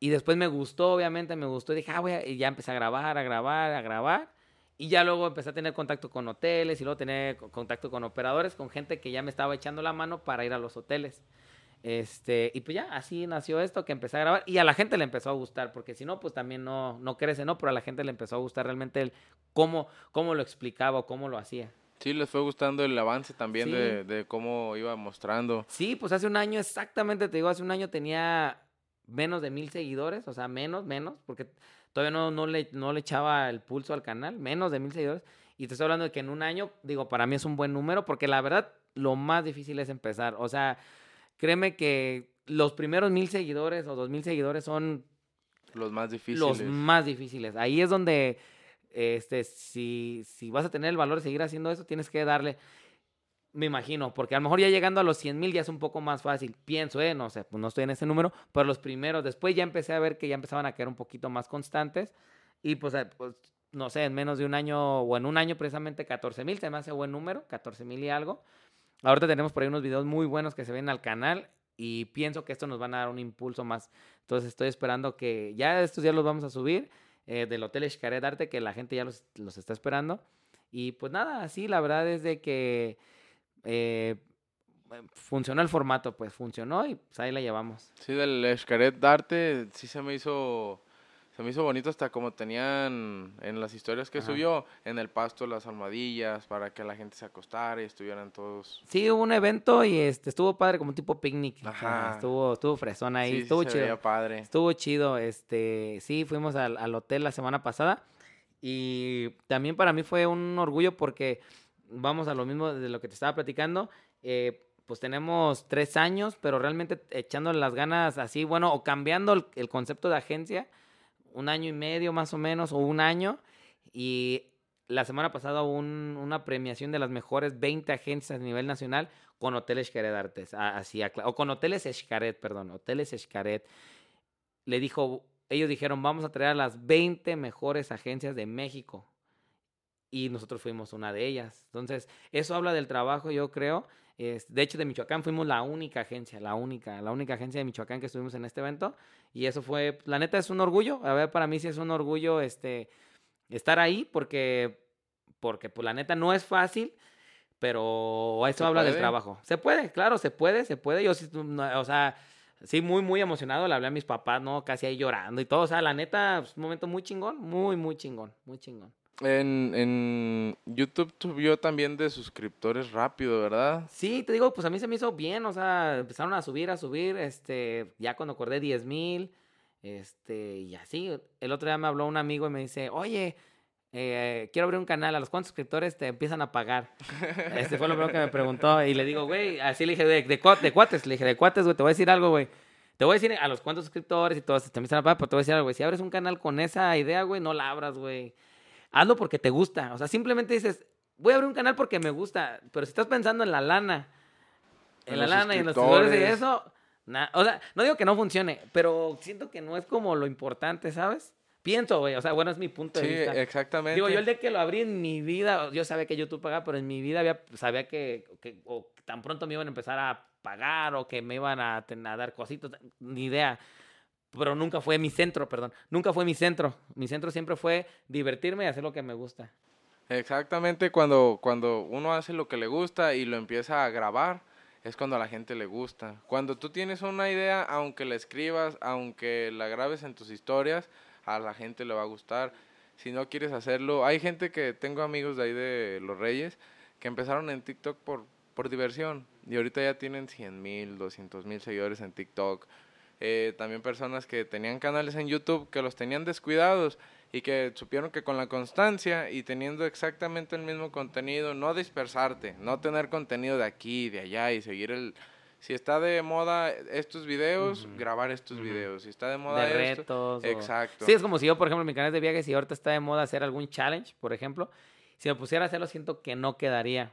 Y después me gustó, obviamente, me gustó. Y dije, ah, voy a... y ya empecé a grabar, a grabar, a grabar. Y ya luego empecé a tener contacto con hoteles y luego tener co- contacto con operadores, con gente que ya me estaba echando la mano para ir a los hoteles. Este, y pues ya, así nació esto, que empecé a grabar. Y a la gente le empezó a gustar, porque si no, pues también no, no crece, ¿no? Pero a la gente le empezó a gustar realmente el cómo, cómo lo explicaba o cómo lo hacía. Sí, les fue gustando el avance también Sí. de, de cómo iba mostrando. Sí, pues hace un año, exactamente, te digo, hace un año tenía menos de mil seguidores, o sea, menos, menos, porque todavía no, no, le, no le echaba el pulso al canal, menos de mil seguidores. Y te estoy hablando de que en un año, digo, para mí es un buen número, porque la verdad, lo más difícil es empezar. O sea, créeme que los primeros mil seguidores o dos mil seguidores son Los más difíciles. los más difíciles. Ahí es donde, este, si, si vas a tener el valor de seguir haciendo eso, tienes que darle, me imagino, porque a lo mejor ya llegando a los 100 mil ya es un poco más fácil. Pienso, ¿eh? No sé, pues no estoy en ese número, pero los primeros, después ya empecé a ver que ya empezaban a quedar un poquito más constantes y pues, eh, pues, no sé, en menos de un año o en un año precisamente 14 mil, se me hace buen número, 14 mil y algo. Ahorita tenemos por ahí unos videos muy buenos que se ven al canal y pienso que esto nos van a dar un impulso más. Entonces estoy esperando que ya estos días los vamos a subir eh, del Hotel Xcaret Arte, que la gente ya los, los está esperando. Y pues nada, así la verdad es de que eh, funcionó el formato, pues funcionó y pues ahí la llevamos. Sí, del Escaret Darte sí se me hizo se me hizo bonito hasta como tenían en las historias que Ajá. subió en el pasto las almohadillas para que la gente se acostara y estuvieran todos. Sí, hubo un evento y este estuvo padre como tipo picnic. Ajá. Estuvo, estuvo fresón ahí, sí, sí estuvo se chido. veía padre. Estuvo chido, este, sí, fuimos al, al hotel la semana pasada y también para mí fue un orgullo porque vamos a lo mismo de lo que te estaba platicando, eh, pues tenemos tres años, pero realmente echándole las ganas así, bueno, o cambiando el, concepto de agencia, un año y medio más o menos, o un año, y la semana pasada hubo un- una premiación de las mejores 20 agencias a nivel nacional con Hoteles Xcaret Artes, así, o con Hoteles Xcaret, perdón, Hoteles Xcaret. Le dijo, ellos dijeron, vamos a traer a las 20 mejores agencias de México. Y nosotros fuimos una de ellas. Entonces, eso habla del trabajo, yo creo. Es- de hecho, de Michoacán fuimos la única agencia, la única, la única agencia de Michoacán que estuvimos en este evento. Y eso fue, la neta, es un orgullo. A ver, para mí sí es un orgullo este, estar ahí porque, porque pues, la neta no es fácil, pero eso ¿Se habla del trabajo. Se puede, claro, se puede, se puede. Yo sí, o sea, sí, muy, muy emocionado. Le hablé a mis papás, ¿no? Casi ahí llorando y todo. O sea, la neta, es un momento muy chingón, muy, muy chingón, muy chingón. En, en YouTube subió también de suscriptores rápido, ¿verdad? Sí, te digo, pues a mí se me hizo bien, o sea, empezaron a subir, a subir, este, ya cuando acordé 10 mil, este, y así. El otro día me habló un amigo y me dice, oye, eh, quiero abrir un canal, ¿a los cuántos suscriptores te empiezan a pagar? Este fue lo primero que me preguntó y le digo, güey, así le dije, de, de, de cuates, le dije, de cuates, güey, te voy a decir algo, güey. Te voy a decir a los cuántos suscriptores y todos te empiezan a pagar, pero te voy a decir algo, güey, si abres un canal con esa idea, güey, no la abras, güey. Hazlo porque te gusta, o sea, simplemente dices, voy a abrir un canal porque me gusta, pero si estás pensando en la lana, en, En la lana y en los seguidores y eso, na- o sea, no digo que no funcione, pero siento que no es como lo importante, ¿sabes? Pienso, güey, o sea, bueno, es mi punto Sí, de vista. exactamente. Digo, yo el día que lo abrí en mi vida, yo sabía que YouTube pagaba, pero en mi vida había, sabía que, que- o tan pronto me iban a empezar a pagar o que me iban a, a dar cositas, ni idea. Pero nunca fue mi centro, perdón. Nunca fue mi centro. Mi centro siempre fue divertirme y hacer lo que me gusta. Exactamente, cuando, cuando uno hace lo que le gusta y lo empieza a grabar, es cuando a la gente le gusta. Cuando tú tienes una idea, aunque la escribas, aunque la grabes en tus historias, a la gente le va a gustar. Si no quieres hacerlo, hay gente que tengo amigos de ahí de Los Reyes que empezaron en TikTok por, por diversión y ahorita ya tienen 100 mil, 200 mil seguidores en TikTok. Eh, también personas que tenían canales en YouTube que los tenían descuidados y que supieron que con la constancia y teniendo exactamente el mismo contenido, no dispersarte, no tener contenido de aquí de allá y seguir el... Si está de moda estos videos, grabar estos videos. Si está de moda de esto, retos. o- exacto. Sí, es como si yo, por ejemplo, mi canal de viajes y ahorita está de moda hacer algún challenge, por ejemplo. Si me pusiera a hacerlo, siento que no quedaría.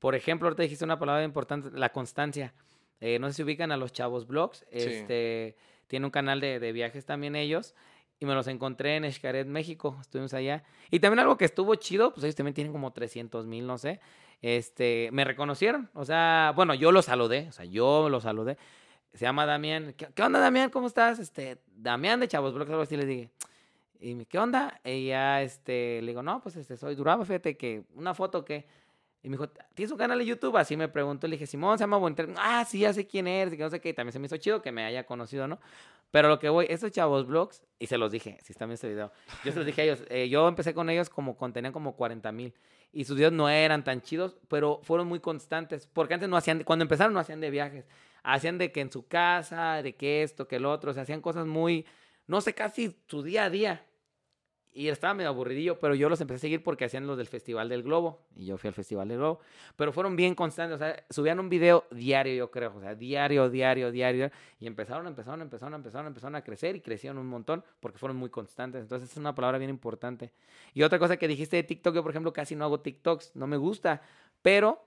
Por ejemplo, ahorita dijiste una palabra importante, la constancia. Eh, no sé si ubican a los chavos blogs. Este, Tiene un canal de, de viajes también ellos. Y me los encontré en Xcaret, México. Estuvimos allá. Y también algo que estuvo chido, pues ellos también tienen como 300 mil, no sé. Este, me reconocieron. O sea, bueno, yo lo saludé. O sea, yo lo saludé. Se llama Damián. ¿Qué, qué onda, Damián? ¿Cómo estás? Este, Damián de Chavos Blogs, algo así le dije. Y me, ¿qué onda? Y ya, este, le digo, no, pues, este, soy Duraba, fíjate que, una foto que... Y me dijo, ¿tienes un canal de YouTube? Así me preguntó. Le dije, Simón, se llama Boniter. Ah, sí, ya sé quién eres. Y que no sé qué. Y también se me hizo chido que me haya conocido, ¿no? Pero lo que voy, estos chavos blogs, y se los dije, si están viendo este video, yo se los dije a ellos, eh, yo empecé con ellos como, con, tenían como 40 mil, y sus videos no eran tan chidos, pero fueron muy constantes, porque antes no hacían, cuando empezaron no hacían de viajes, hacían de que en su casa, de que esto, que el otro, o sea, hacían cosas muy, no sé, casi su día a día. Y estaba medio aburridillo, pero yo los empecé a seguir porque hacían los del Festival del Globo. Y yo fui al Festival del Globo. Pero fueron bien constantes. O sea, subían un video diario, yo creo. O sea, diario, diario, diario. Y empezaron, empezaron, empezaron, empezaron, empezaron a crecer y crecieron un montón porque fueron muy constantes. Entonces, es una palabra bien importante. Y otra cosa que dijiste de TikTok, yo, por ejemplo, casi no hago TikToks. No me gusta. Pero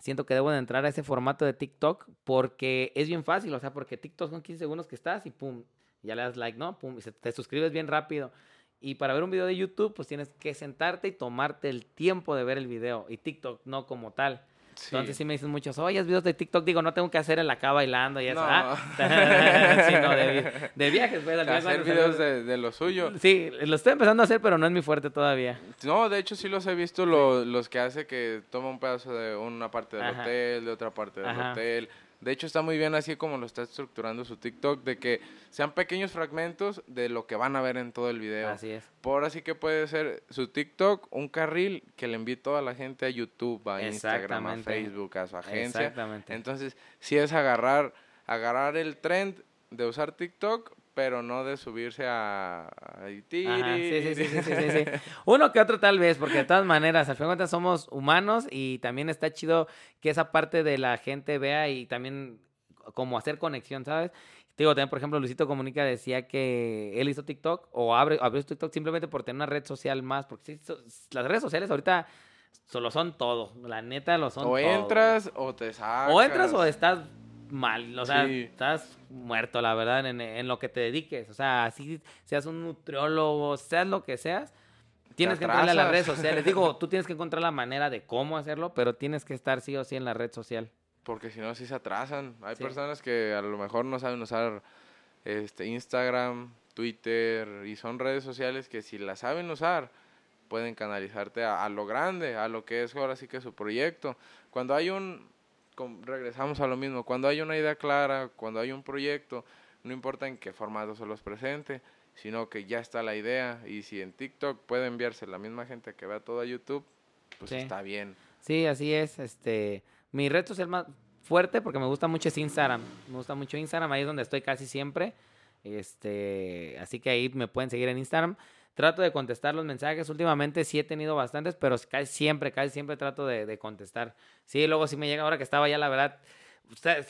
siento que debo de entrar a ese formato de TikTok porque es bien fácil. O sea, porque TikTok son 15 segundos que estás y pum, ya le das like, ¿no? Pum, y te suscribes bien rápido. Y para ver un video de YouTube, pues tienes que sentarte y tomarte el tiempo de ver el video. Y TikTok no como tal. Entonces sí me dicen muchos, oye, videos de TikTok. Digo, no tengo que hacer en la cava bailando y eso. No. ¿ah? sí, no, de, de, viajes. Pues, hacer videos de, de, lo suyo. Sí, lo estoy empezando a hacer, pero no es mi fuerte todavía. No, de hecho sí los he visto, los que hace que toma un pedazo de una parte del hotel, de otra parte del hotel de hecho, está muy bien así como lo está estructurando su TikTok, de que sean pequeños fragmentos de lo que van a ver en todo el video. Así es. Por así que puede ser su TikTok un carril que le envíe toda la gente a YouTube, a Instagram, a Facebook, a su agencia. Exactamente. Entonces, si es agarrar, agarrar el trend de usar TikTok, pero no de subirse a, sí, sí, sí, sí, sí, Uno que otro tal vez, porque de todas maneras, al fin de cuentas somos humanos y también está chido que esa parte de la gente vea y también como hacer conexión, ¿sabes? Te digo, también, por ejemplo, Luisito Comunica decía que él hizo TikTok o abre, abrió TikTok simplemente por tener una red social más, porque las redes sociales ahorita solo son todo, la neta lo son O entras o te sacas. O entras o estás mal, o sea, estás muerto, la verdad, en, lo que te dediques. O sea, así seas un nutriólogo, seas lo que seas, tienes que entrarle a las redes sociales. Digo, tú tienes que encontrar la manera de cómo hacerlo, pero tienes que estar sí o sí en la red social. Porque si no, sí se atrasan. Hay personas que a lo mejor no saben usar este Instagram, Twitter, y son redes sociales que si las saben usar, pueden canalizarte a, a lo grande, a lo que es ahora sí que su proyecto. Cuando hay un regresamos a lo mismo, cuando hay una idea clara, cuando hay un proyecto, no importa en qué formato se los presente, sino que ya está la idea y si en TikTok puede enviarse la misma gente que vea todo a YouTube, pues está bien. Sí, así es. Este, mi red social más fuerte porque me gusta mucho es Instagram. Me gusta mucho Instagram, ahí es donde estoy casi siempre. Este, así que ahí me pueden seguir en Instagram. Trato de contestar los mensajes. Últimamente sí he tenido bastantes, pero casi siempre, casi siempre trato de, contestar. Sí, luego sí me llega ahora que estaba ya, la verdad.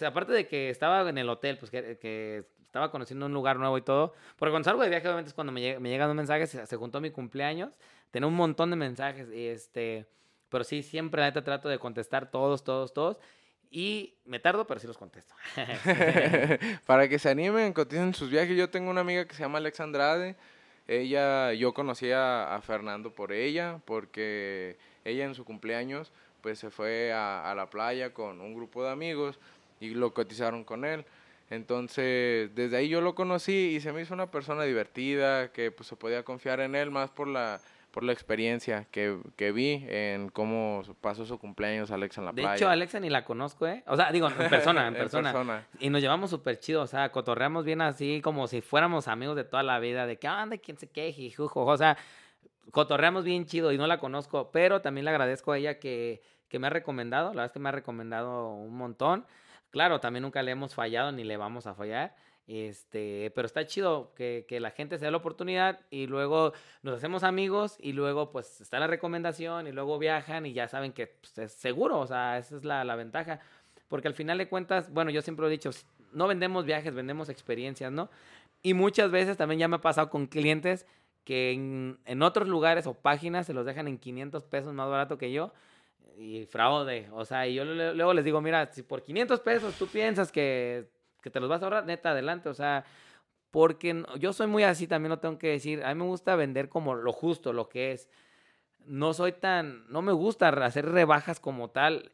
aparte de que estaba en el hotel, pues que, estaba conociendo un lugar nuevo y todo. Porque cuando salgo de viaje, obviamente es cuando me, llega, me llegan un mensaje, se, juntó mi cumpleaños. Tenía un montón de mensajes. Y este, pero sí, siempre la neta trato de contestar todos, todos, todos. Y me tardo, pero sí los contesto. Para que se animen, continúen sus viajes. Yo tengo una amiga que se llama Alex Andrade ella, yo conocí a, Fernando por ella, porque ella en su cumpleaños pues se fue a, la playa con un grupo de amigos y lo cotizaron con él. Entonces, desde ahí yo lo conocí y se me hizo una persona divertida, que pues se podía confiar en él más por la por la experiencia que, que, vi en cómo pasó su cumpleaños Alexa en la playa. De hecho, Alexa ni la conozco, ¿eh? O sea, digo, en persona, en persona. Y nos llevamos súper chido, o sea, cotorreamos bien así como si fuéramos amigos de toda la vida, de que, anda, quién se queje, jujo, o sea, cotorreamos bien chido y no la conozco, pero también le agradezco a ella que, que me ha recomendado, la verdad es que me ha recomendado un montón. Claro, también nunca le hemos fallado ni le vamos a fallar. Este, pero está chido que, que, la gente se dé la oportunidad y luego nos hacemos amigos y luego pues está la recomendación y luego viajan y ya saben que pues, es seguro, o sea, esa es la, la, ventaja. Porque al final de cuentas, bueno, yo siempre he dicho, no vendemos viajes, vendemos experiencias, ¿no? Y muchas veces también ya me ha pasado con clientes que en, en otros lugares o páginas se los dejan en 500 pesos más barato que yo y fraude. O sea, y yo luego les digo, mira, si por 500 pesos tú piensas que que te los vas a ahorrar, neta, adelante, o sea, porque yo soy muy así, también lo tengo que decir, a mí me gusta vender como lo justo, lo que es. No soy tan, no me gusta hacer rebajas como tal.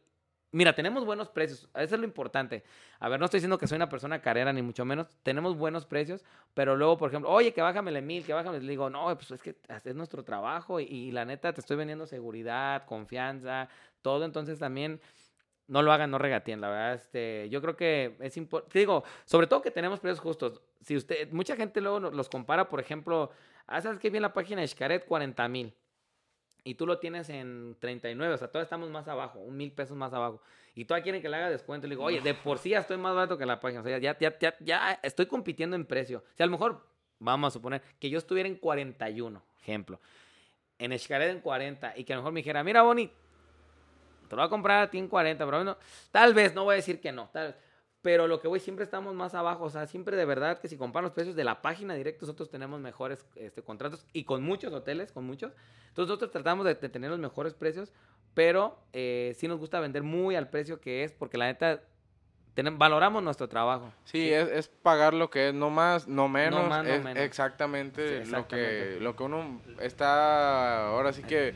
Mira, tenemos buenos precios, eso es lo importante. A ver, no estoy diciendo que soy una persona carera, ni mucho menos. Tenemos buenos precios, pero luego, por ejemplo, oye, que bájamele mil, que bájame. Le digo, no, pues es que es nuestro trabajo y, y la neta te estoy vendiendo seguridad, confianza, todo. Entonces también no lo hagan, no regateen, la verdad. Este, yo creo que es importante. Digo, sobre todo que tenemos precios justos. Si usted, mucha gente luego los compara, por ejemplo, ah, ¿sabes qué bien la página de Xcaret? 40 mil. Y tú lo tienes en 39, o sea, todavía estamos más abajo, un mil pesos más abajo. Y todavía quieren que le haga descuento. Le digo, oye, de por sí ya estoy más barato que la página. O sea, ya, ya, ya, ya estoy compitiendo en precio. O sea, a lo mejor, vamos a suponer, que yo estuviera en 41. ejemplo. En Xcaret en 40 y que a lo mejor me dijera, mira, Bonnie, te lo voy a comprar a ti en 40, pero no, tal vez, no voy a decir que no, tal vez. Pero lo que voy, siempre estamos más abajo. O sea, siempre de verdad que si comparan los precios de la página directa, nosotros tenemos mejores este, contratos y con muchos hoteles, con muchos. Entonces nosotros tratamos de, de tener los mejores precios, pero eh, sí nos gusta vender muy al precio que es, porque la neta, tenem- valoramos nuestro trabajo. Sí, Es, es pagar lo que es, no más, no menos. más, no es menos. Exactamente, Sí, Lo, exactamente. que, lo que uno está ahora sí que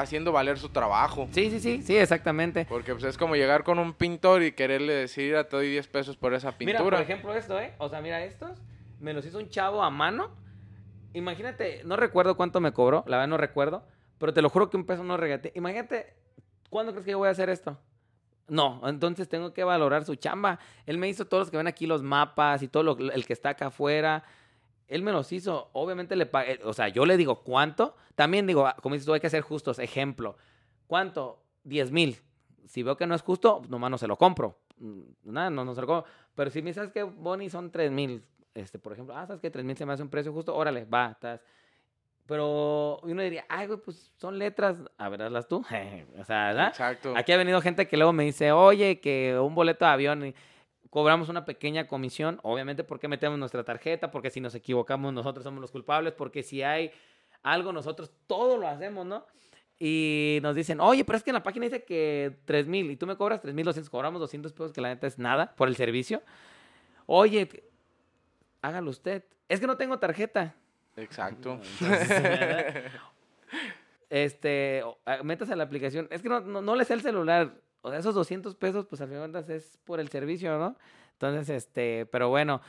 haciendo valer su trabajo. Sí, sí, sí, sí, exactamente. Porque pues, es como llegar con un pintor y quererle decir, "Ah, te doy 10 pesos por esa Mira, pintura. por ejemplo, esto, ¿eh? O sea, mira, estos me los hizo un chavo a mano. Imagínate, no recuerdo cuánto me cobró, la verdad no recuerdo, pero te lo juro que un peso no regateé. Imagínate, ¿cuándo crees que yo voy a hacer esto? No, entonces tengo que valorar su chamba. Él me hizo todos los que ven aquí los mapas y todo lo, el que está acá afuera. Él me los hizo. Obviamente le pagué, o sea, yo le digo cuánto. También digo, ah, como dices tú, hay que ser justos. Ejemplo, ¿cuánto? 10 mil. Si veo que no es justo, nomás no se lo compro. Mm, Nada, no, no se lo compro. Pero si me sabes que Bonnie son 3 mil, este, por ejemplo, ah, sabes que 3 mil se me hace un precio justo, órale, va, estás. Pero uno diría, ay, güey, pues son letras, a ver, hazlas tú. o sea, ¿verdad? Exacto. Aquí ha venido gente que luego me dice, oye, que un boleto de avión y cobramos una pequeña comisión, obviamente porque metemos nuestra tarjeta, porque si nos equivocamos nosotros somos los culpables, porque si hay algo nosotros todo lo hacemos, ¿no? Y nos dicen, oye, pero es que en la página dice que 3 mil y tú me cobras 3 mil 200, cobramos 200 pesos, que la neta es nada por el servicio. Oye, hágalo usted. Es que no tengo tarjeta. Exacto. Entonces, este, métase a la aplicación. Es que no, no, no le sé el celular. O sea, esos 200 pesos, pues al final es por el servicio, ¿no? Entonces, este, pero bueno,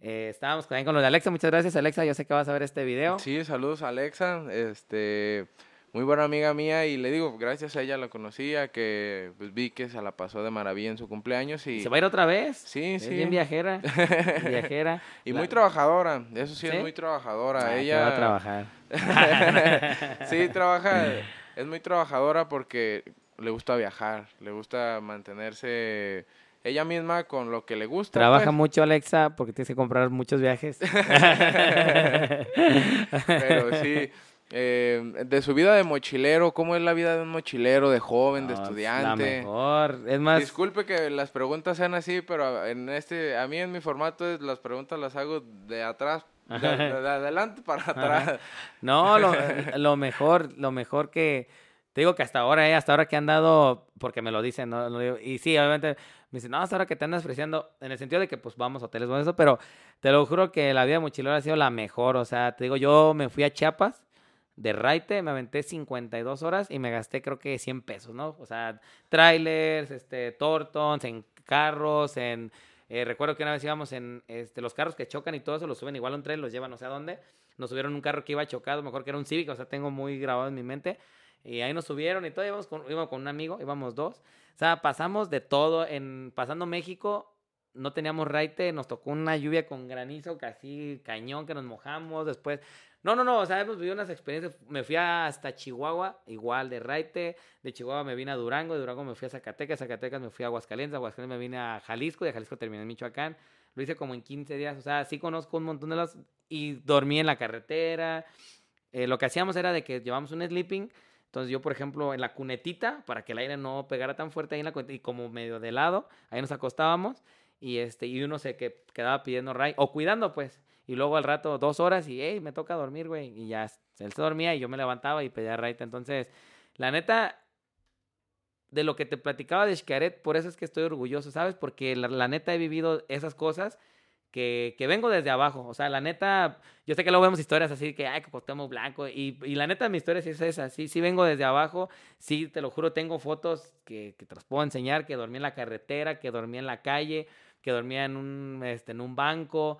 eh, estábamos también con lo de Alexa. Muchas gracias, Alexa. Yo sé que vas a ver este video. Sí, saludos Alexa, este, muy buena amiga mía y le digo, gracias a ella la conocía, que pues, vi que se la pasó de maravilla en su cumpleaños y, ¿Se va a ir otra vez? Sí, es sí. bien viajera. viajera. y La- muy trabajadora, eso sí, ¿Sí? es muy trabajadora. Ah, ella va a trabajar. sí, trabaja, es muy trabajadora porque le gusta viajar, le gusta mantenerse ella misma con lo que le gusta. Trabaja pues. mucho, Alexa, porque tienes que comprar muchos viajes. Pero sí, eh, de su vida de mochilero, ¿cómo es la vida de un mochilero, de joven, de No, es La estudiante? mejor. Es más, Disculpe que las preguntas sean así, pero en este, a mí en mi formato es- las preguntas las hago de atrás, de, de- de adelante para atrás. No, lo, lo mejor, lo mejor que digo que hasta ahora, eh, hasta ahora que han dado, porque me lo dicen, ¿no? Lo digo, y sí, obviamente me dicen, no, hasta ahora que te andas ofreciendo, en el sentido de que pues vamos a hoteles, bueno, eso, pero te lo juro que la vida de mochilero ha sido la mejor, o sea, te digo, yo me fui a Chiapas de Raite, me aventé 52 horas y me gasté creo que 100 pesos, ¿no? O sea, trailers, este, tortons, en carros, en... eh, recuerdo que una vez íbamos en este, los carros que chocan y todo eso, los suben igual a un tren, los llevan no sé a dónde. Nos subieron un carro que iba chocado, mejor que era un Civic, o sea, tengo muy grabado en mi mente. Y ahí nos subieron y todo, íbamos con, íbamos con un amigo, íbamos dos. O sea, pasamos de todo. En, pasando México, no teníamos raite, nos tocó una lluvia con granizo, casi cañón, que nos mojamos. Después, no, no, no, o sea, hemos vivido unas experiencias. Me fui hasta Chihuahua, igual de raite. De Chihuahua me vine a Durango, de Durango me fui a Zacatecas, Zacatecas me fui a Aguascalientes, Aguascalientes me vine a Jalisco, de Jalisco terminé en Michoacán. Lo hice como en 15 días, o sea, sí conozco un montón de los... Y dormí en la carretera. Eh, lo que hacíamos era de que llevamos un sleeping. Entonces yo, por ejemplo, en la cunetita, para que el aire no pegara tan fuerte ahí en la cunetita, y como medio de lado, ahí nos acostábamos y este y uno se que, quedaba pidiendo ray o cuidando pues. Y luego al rato dos horas y, hey, me toca dormir, güey. Y ya, él se dormía y yo me levantaba y pedía raite. Entonces, la neta, de lo que te platicaba de Xcaret, por eso es que estoy orgulloso, ¿sabes? Porque la, la neta he vivido esas cosas que, que vengo desde abajo. O sea, la neta, yo sé que luego vemos historias así que, ay, que Cuauhtémoc Blanco. Y, y la neta, mi historia sí es esa. Sí, sí vengo desde abajo. Sí, te lo juro, tengo fotos que, que te las puedo enseñar, que dormí en la carretera, que dormí en la calle, que dormía en un, este, en un banco.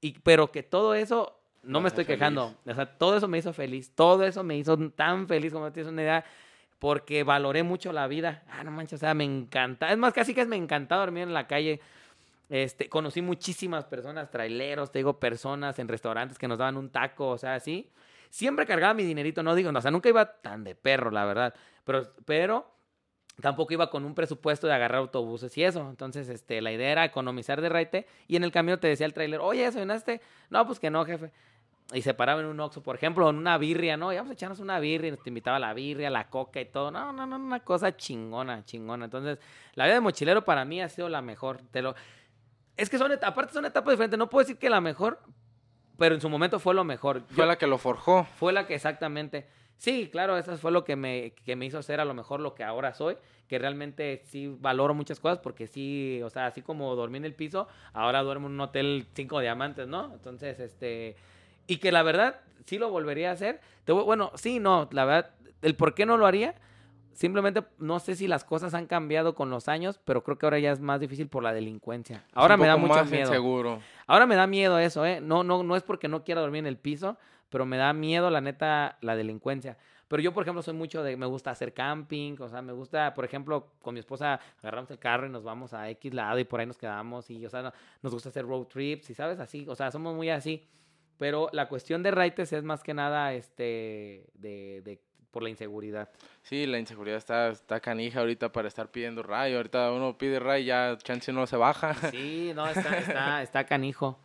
Y, pero que todo eso, no me estoy quejando. O sea, todo eso me hizo feliz. Todo eso me hizo tan feliz como tienes una idea. Porque valoré mucho la vida. Ah, no manches, o sea, me encanta. Es más, casi que me encanta dormir en la calle. Este, conocí muchísimas personas, traileros, te digo, personas en restaurantes que nos daban un taco, o sea, así. Siempre cargaba mi dinerito, no digo, no, o sea, nunca iba tan de perro, la verdad. Pero, pero tampoco iba con un presupuesto de agarrar autobuses y eso. Entonces, este, la idea era economizar de raite. Y en el camino te decía el trailer, oye, ¿desayunaste? No, pues que no, jefe. y se paraba en un Oxxo, por ejemplo, en una birria, ¿no? Y vamos a echarnos una birria, y nos te invitaba a la birria, la coca y todo. No, no, no, una cosa chingona, chingona. Entonces, la vida de mochilero para mí ha sido la mejor. Te lo... Es que son, et- aparte son etapas diferentes. No puedo decir que la mejor, pero en su momento fue lo mejor. Yo- Fue la que lo forjó. fue la que exactamente. Sí, claro, eso fue lo que me, que me hizo ser a lo mejor lo que ahora soy, que realmente sí valoro muchas cosas porque sí, o sea, así como dormí en el piso, ahora duermo en un hotel cinco diamantes, ¿no? Entonces, este, y que la verdad sí lo volvería a hacer. Te bueno, sí, no, la verdad, el por qué no lo haría, simplemente no sé si las cosas han cambiado con los años, pero creo que ahora ya es más difícil por la delincuencia. Ahora Un me da mucho miedo. Ahora me da miedo eso, ¿eh? No, no, no es porque no quiera dormir en el piso, pero me da miedo, la neta, la delincuencia. Pero yo, por ejemplo, soy mucho de, me gusta hacer camping, o sea, me gusta, por ejemplo, con mi esposa agarramos el carro y nos vamos a X lado y por ahí nos quedamos y, o sea, no- nos gusta hacer road trips y, ¿sabes? Así, o sea, somos muy así. Pero la cuestión de raites es más que nada, este, de, de, por la inseguridad. Sí, la inseguridad está, está canija ahorita para estar pidiendo ray. Ahorita uno pide ray y ya chance no se baja. Sí, no, está, está, está canijo.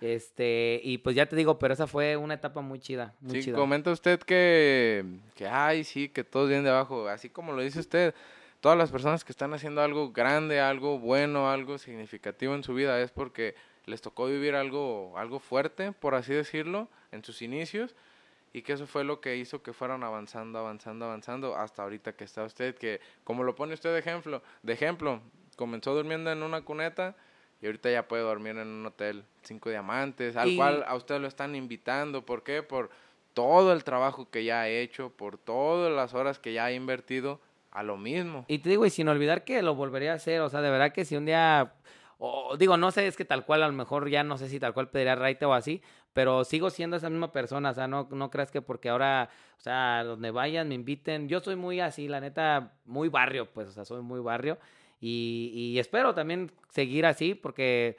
Este, y pues ya te digo, pero esa fue una etapa muy chida, muy Sí, chida. comenta usted que, que, ay, sí, que todos vienen de abajo. Así como lo dice usted, todas las personas que están haciendo algo grande, algo bueno, algo significativo en su vida es porque les tocó vivir algo, algo fuerte, por así decirlo, en sus inicios. Y que eso fue lo que hizo que fueran avanzando, avanzando, avanzando hasta ahorita que está usted, que como lo pone usted de ejemplo, de ejemplo, comenzó durmiendo en una cuneta y ahorita ya puede dormir en un hotel cinco diamantes, al Y- cual a usted lo están invitando. ¿Por qué? Por todo el trabajo que ya ha hecho, por todas las horas que ya ha invertido a lo mismo. Y te digo, y sin olvidar que lo volvería a hacer, o sea, de verdad que si un día, o digo, no sé, es que tal cual, a lo mejor ya no sé si tal cual pediría raite o así, pero sigo siendo esa misma persona, o sea, no, no creas que porque ahora, o sea, donde vayan, me inviten, yo soy muy así, la neta, muy barrio, pues, o sea, soy muy barrio, y, y espero también seguir así, porque,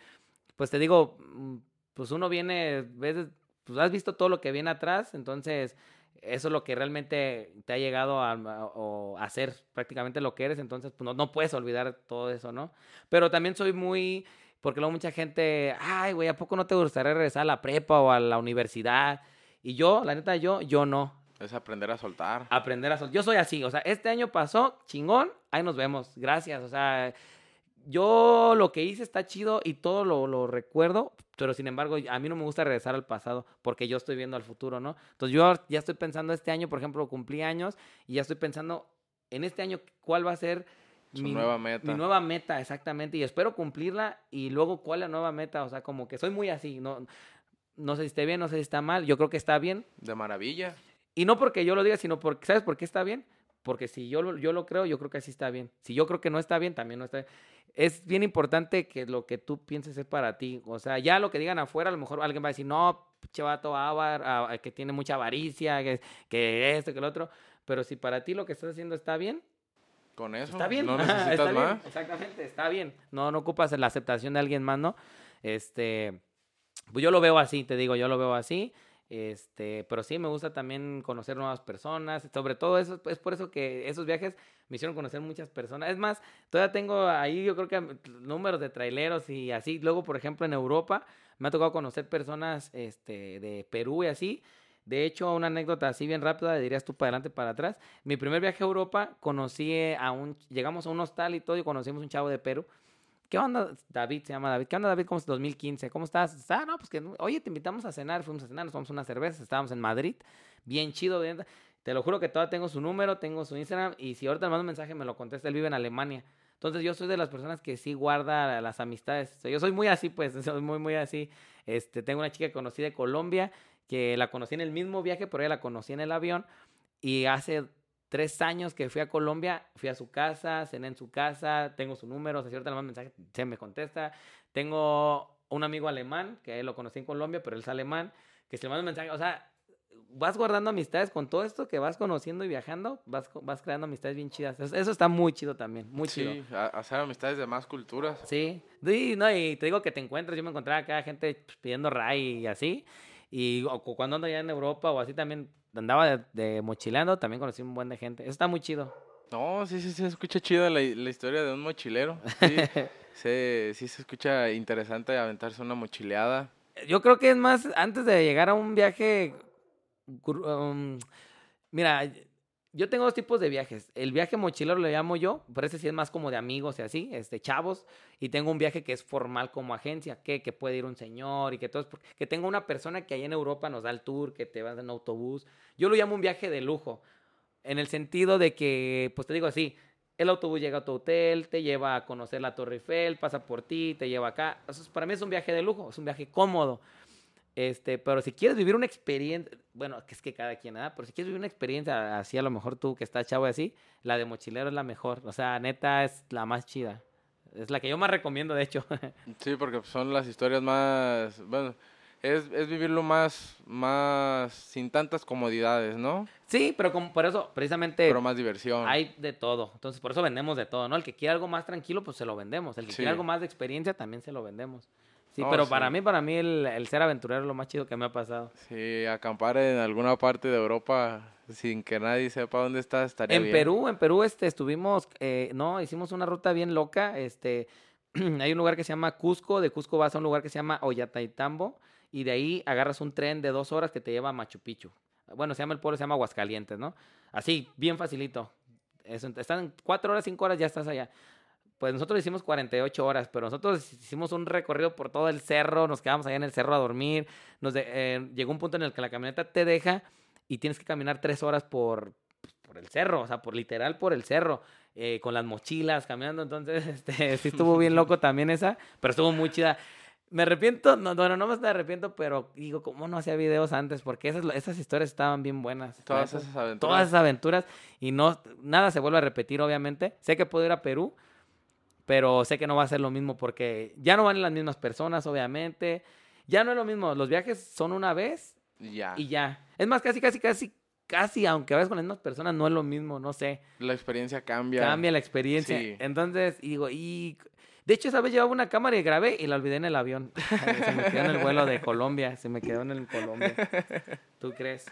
pues te digo, mm, pues uno viene, ves, pues has visto todo lo que viene atrás, entonces eso es lo que realmente te ha llegado a, a- a hacer prácticamente lo que eres, entonces pues, no, no puedes olvidar todo eso, ¿no? Pero también soy muy, porque luego mucha gente, ay, güey, ¿a poco no te gustaría regresar a la prepa o a la universidad? Y yo, la neta, yo, yo no. Es aprender a soltar. Aprender a sol- Yo soy así, o sea, este año pasó, chingón, ahí nos vemos, gracias, o sea, yo lo que hice está chido y todo lo, lo recuerdo, pero sin embargo, a mí no me gusta regresar al pasado porque yo estoy viendo al futuro, ¿no? Entonces yo ya estoy pensando este año, por ejemplo, cumplí años y ya estoy pensando en este año cuál va a ser Su nueva meta. Mi nueva meta, exactamente, y espero cumplirla y luego cuál es la nueva meta, o sea, como que soy muy así, no, no sé si esté bien, no sé si está mal, yo creo que está bien, De maravilla. y no porque yo lo diga, sino porque, ¿sabes por qué está bien? Porque si yo lo, yo lo creo, yo creo que así está bien. Si yo creo que no está bien, también no está bien. Es bien importante que lo que tú pienses es para ti. O sea, ya lo que digan afuera, a lo mejor alguien va a decir, no, pinche vato avar, ah, que tiene mucha avaricia, que, que esto, que lo otro. Pero si para ti lo que estás haciendo está bien, Con eso. está bien. No necesitas está bien, más. Exactamente, está bien. No, no ocupas la aceptación de alguien más, ¿no? Este, pues yo lo veo así, te digo, yo lo veo así. Este, pero sí me gusta también conocer nuevas personas, sobre todo eso, es por eso que esos viajes me hicieron conocer muchas personas. Es más, todavía tengo ahí yo creo que números de traileros y así. Luego, por ejemplo, en Europa me ha tocado conocer personas este, de Perú y así. De hecho, una anécdota así bien rápida, dirías tú para adelante, para atrás. Mi primer viaje a Europa, conocí a un, llegamos a un hostal y todo y conocimos un chavo de Perú. ¿Qué onda? David se llama David. ¿Qué onda, David? ¿Cómo es 2015? ¿Cómo estás? Ah, no, pues que, oye, te invitamos a cenar. Fuimos a cenar, nos tomamos una cerveza. Estábamos en Madrid. Bien chido, bien. Te lo juro que todavía tengo su número, tengo su Instagram. Y si ahorita le mando un mensaje, me lo contesta. Él vive en Alemania. Entonces, yo soy de las personas que sí guarda las amistades. O sea, yo soy muy así, pues. Soy muy, muy así. Este, tengo una chica conocí de Colombia, que la conocí en el mismo viaje, pero ella la conocí en el avión. Y hace tres años que fui a Colombia, fui a su casa, cené en su casa, tengo su número, si ahorita le mando mensaje, se me contesta. Tengo un amigo alemán, que lo conocí en Colombia, pero él es alemán, que se le manda un mensaje, o sea, vas guardando amistades con todo esto que vas conociendo y viajando, vas, vas creando amistades bien chidas. Eso, eso está muy chido también, muy chido. Sí, a- hacer amistades de más culturas. Sí, y, no, y te digo que te encuentras, yo me encontraba acá gente pues, pidiendo ray y así, y o cuando ando allá en Europa o así también andaba de, de mochileando, también conocí un buen de gente. Eso está muy chido. No, sí, sí, se escucha chida la, la historia de un mochilero. Sí, se, sí se escucha interesante aventarse una mochileada. Yo creo que es más, antes de llegar a un viaje, um, mira, yo tengo dos tipos de viajes. El viaje mochilero lo llamo yo, pero ese sí es más como de amigos y así, este, chavos. Y tengo un viaje que es formal como agencia, que, que puede ir un señor y que todo. Que tengo una persona que ahí en Europa nos da el tour, que te vas en autobús. Yo lo llamo un viaje de lujo. En el sentido de que, pues te digo así, el autobús llega a tu hotel, te lleva a conocer la Torre Eiffel, pasa por ti, te lleva acá. para mí es un viaje de lujo, es un viaje cómodo. Este, pero si quieres vivir una experiencia, bueno, que es que cada quien, nada, pero si quieres vivir una experiencia así, a lo mejor tú que estás chavo así, la de mochilero es la mejor. O sea, neta es la más chida. Es la que yo más recomiendo, de hecho. Sí, porque son las historias más, bueno, es, es vivirlo más, más sin tantas comodidades, ¿no? Sí, pero como por eso, precisamente. Pero más diversión. Hay de todo. Entonces, por eso vendemos de todo, ¿no? El que quiere algo más tranquilo, pues se lo vendemos. El que quiere algo más de experiencia, también se lo vendemos. Sí, pero para mí, para mí el, ser aventurero es lo más chido que me ha pasado. Sí, acampar en alguna parte de Europa sin que nadie sepa dónde estás estaría en Perú, en Perú este, estuvimos, eh, no, hicimos una ruta bien loca, este, hay un lugar que se llama Cusco, de Cusco vas a un lugar que se llama Ollantaytambo y de ahí agarras un tren de dos horas que te lleva a Machu Picchu. Bueno, se llama el pueblo, se llama Aguascalientes, ¿no? Así, bien facilito. están cuatro horas, cinco horas, ya estás allá pues nosotros hicimos 48 horas, pero nosotros hicimos un recorrido por todo el cerro, nos quedamos allá en el cerro a dormir, nos eh, llegó un punto en el que la camioneta te deja y tienes que caminar tres horas por, pues, por el cerro, o sea, por literal por el cerro, eh, con las mochilas, caminando, entonces, este, sí estuvo bien loco también esa, pero estuvo muy chida. Me arrepiento, no, bueno, no me arrepiento, pero digo, ¿cómo no hacía videos antes? Porque esas, esas historias estaban bien buenas. Todas esas aventuras. Todas esas aventuras. Y no, nada se vuelve a repetir, obviamente. Sé que puedo ir a Perú, pero sé que no va a ser lo mismo porque ya no van las mismas personas, obviamente. Ya no es lo mismo. Los viajes son una vez ya. y ya. Es más, casi, casi, casi, casi, aunque vayas con las mismas personas, no es lo mismo, no sé. La experiencia cambia. Cambia la experiencia. Entonces, digo, y... De hecho, esa vez llevaba una cámara y grabé y la olvidé en el avión. Se me quedó en el vuelo de Colombia. Se me quedó en el Colombia. ¿Tú crees?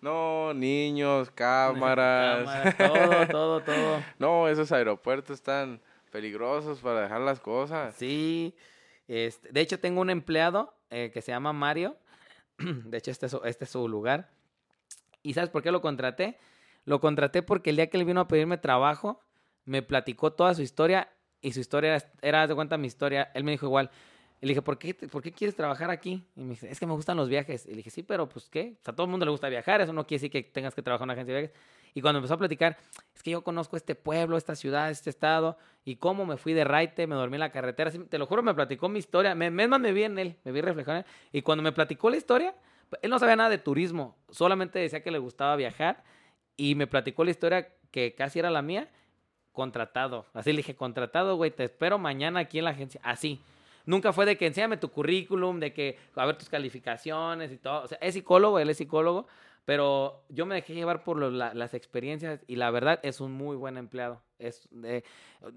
No, niños, cámaras. cámaras todo, todo, todo. No, esos aeropuertos están peligrosos para dejar las cosas. Sí. Este, de hecho, tengo un empleado eh, que se llama Mario. De hecho, este es, este es su lugar. ¿Y sabes por qué lo contraté? Lo contraté porque el día que él vino a pedirme trabajo, me platicó toda su historia y su historia era, era de cuenta mi historia. Él me dijo igual. Le dije, ¿por qué, ¿por qué quieres trabajar aquí? Y me dice, es que me gustan los viajes. Y le dije, sí, pero pues qué. A todo el mundo le gusta viajar. Eso no quiere decir que tengas que trabajar en una agencia de viajes. Y cuando empezó a platicar, es que yo conozco este pueblo, esta ciudad, este estado, y cómo me fui de raite, me dormí en la carretera. te lo juro, me platicó mi historia. Me, misma me vi en él, me vi reflejado en él. Y cuando me platicó la historia, él no sabía nada de turismo, solamente decía que le gustaba viajar. Y me platicó la historia que casi era la mía, contratado. Así le dije, contratado, güey, te espero mañana aquí en la agencia. Así. Nunca fue de que enséñame tu currículum, de que a ver tus calificaciones y todo. O sea, es psicólogo, él es psicólogo, pero yo me dejé llevar por las experiencias y la verdad es un muy buen empleado. Es,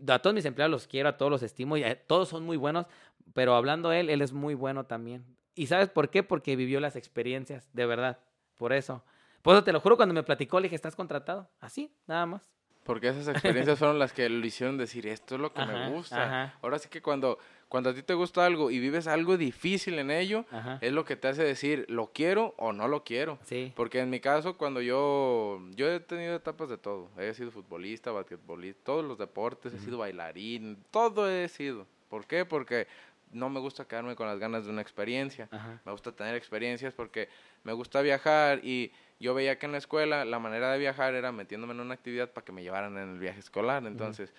a todos mis empleados los quiero, a todos los estimo y todos son muy buenos, pero hablando él, él es muy bueno también. ¿Y sabes por qué? Porque vivió las experiencias, de verdad. Por eso. Por eso te lo juro, cuando me platicó, le dije, ¿estás contratado? Así, nada más. Porque esas experiencias fueron las que lo hicieron decir, esto es lo que me gusta. Ahora sí que cuando, cuando a ti te gusta algo y vives algo difícil en ello, es lo que te hace decir, lo quiero o no lo quiero. Sí. Porque en mi caso, cuando yo, yo he tenido etapas de todo. He sido futbolista, basquetbolista, todos los deportes, he sido bailarín, todo he sido. ¿Por qué? Porque no me gusta quedarme con las ganas de una experiencia. Me gusta tener experiencias porque me gusta viajar y yo veía que en la escuela la manera de viajar era metiéndome en una actividad para que me llevaran en el viaje escolar. Entonces,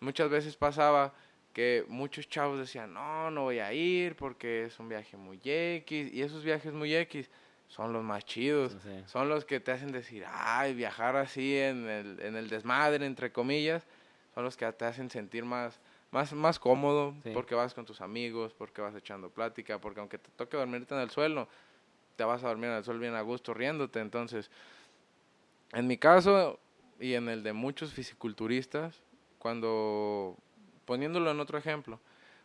muchas veces pasaba que muchos chavos decían, no, no voy a ir porque es un viaje muy X. Y esos viajes muy X son los más chidos. Son los que te hacen decir, ay, viajar así en el, en el desmadre, entre comillas, son los que te hacen sentir más, más, más cómodo porque vas con tus amigos, porque vas echando plática, porque aunque te toque dormirte en el suelo, te vas a dormir en el sol bien a gusto riéndote. Entonces, en mi caso y en el de muchos fisiculturistas, cuando, poniéndolo en otro ejemplo,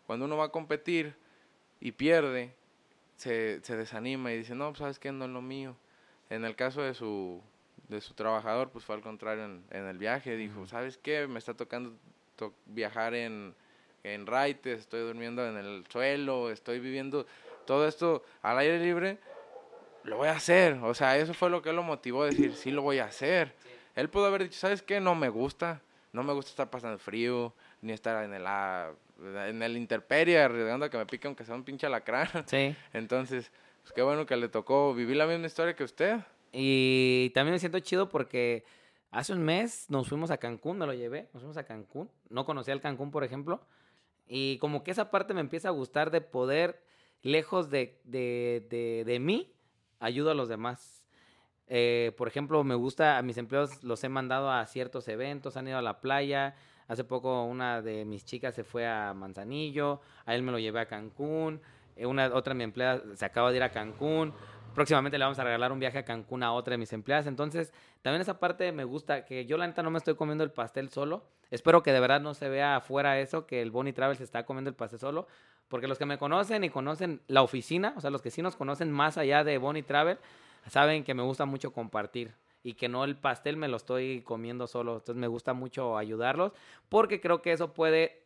cuando uno va a competir y pierde, se, se desanima y dice, no, pues sabes que no es lo mío. En el caso de su, de su trabajador, pues fue al contrario en, en el viaje, dijo, ¿sabes qué? Me está tocando viajar en, en raites, estoy durmiendo en el suelo, estoy viviendo todo esto al aire libre, lo voy a hacer. O sea, eso fue lo que lo motivó a decir, sí lo voy a hacer. Él pudo haber dicho, ¿sabes qué? No me gusta. No me gusta estar pasando frío, ni estar en el, ah, en el interperie arriesgando a que me pique aunque sea un pinche alacrán. Sí. Entonces, pues qué bueno que le tocó vivir la misma historia que usted. Y también me siento chido porque hace un mes nos fuimos a Cancún, me lo llevé, nos fuimos a Cancún. No conocía el Cancún, por ejemplo. Y como que esa parte me empieza a gustar de poder, lejos de, de, de, de mí, ayudo a los demás. Eh, por ejemplo, me gusta, a mis empleados los he mandado a ciertos eventos, han ido a la playa. Hace poco una de mis chicas se fue a Manzanillo, a él me lo llevé a Cancún. Eh, una, otra de mi empleada se acaba de ir a Cancún. Próximamente le vamos a regalar un viaje a Cancún a otra de mis empleadas. Entonces, también esa parte me gusta, que yo la neta no me estoy comiendo el pastel solo. Espero que de verdad no se vea afuera eso, que el Bonnie Travel se está comiendo el pastel solo. Porque los que me conocen y conocen la oficina, o sea, los que sí nos conocen más allá de Bonnie Travel, saben que me gusta mucho compartir y que no el pastel me lo estoy comiendo solo. Entonces me gusta mucho ayudarlos porque creo que eso puede,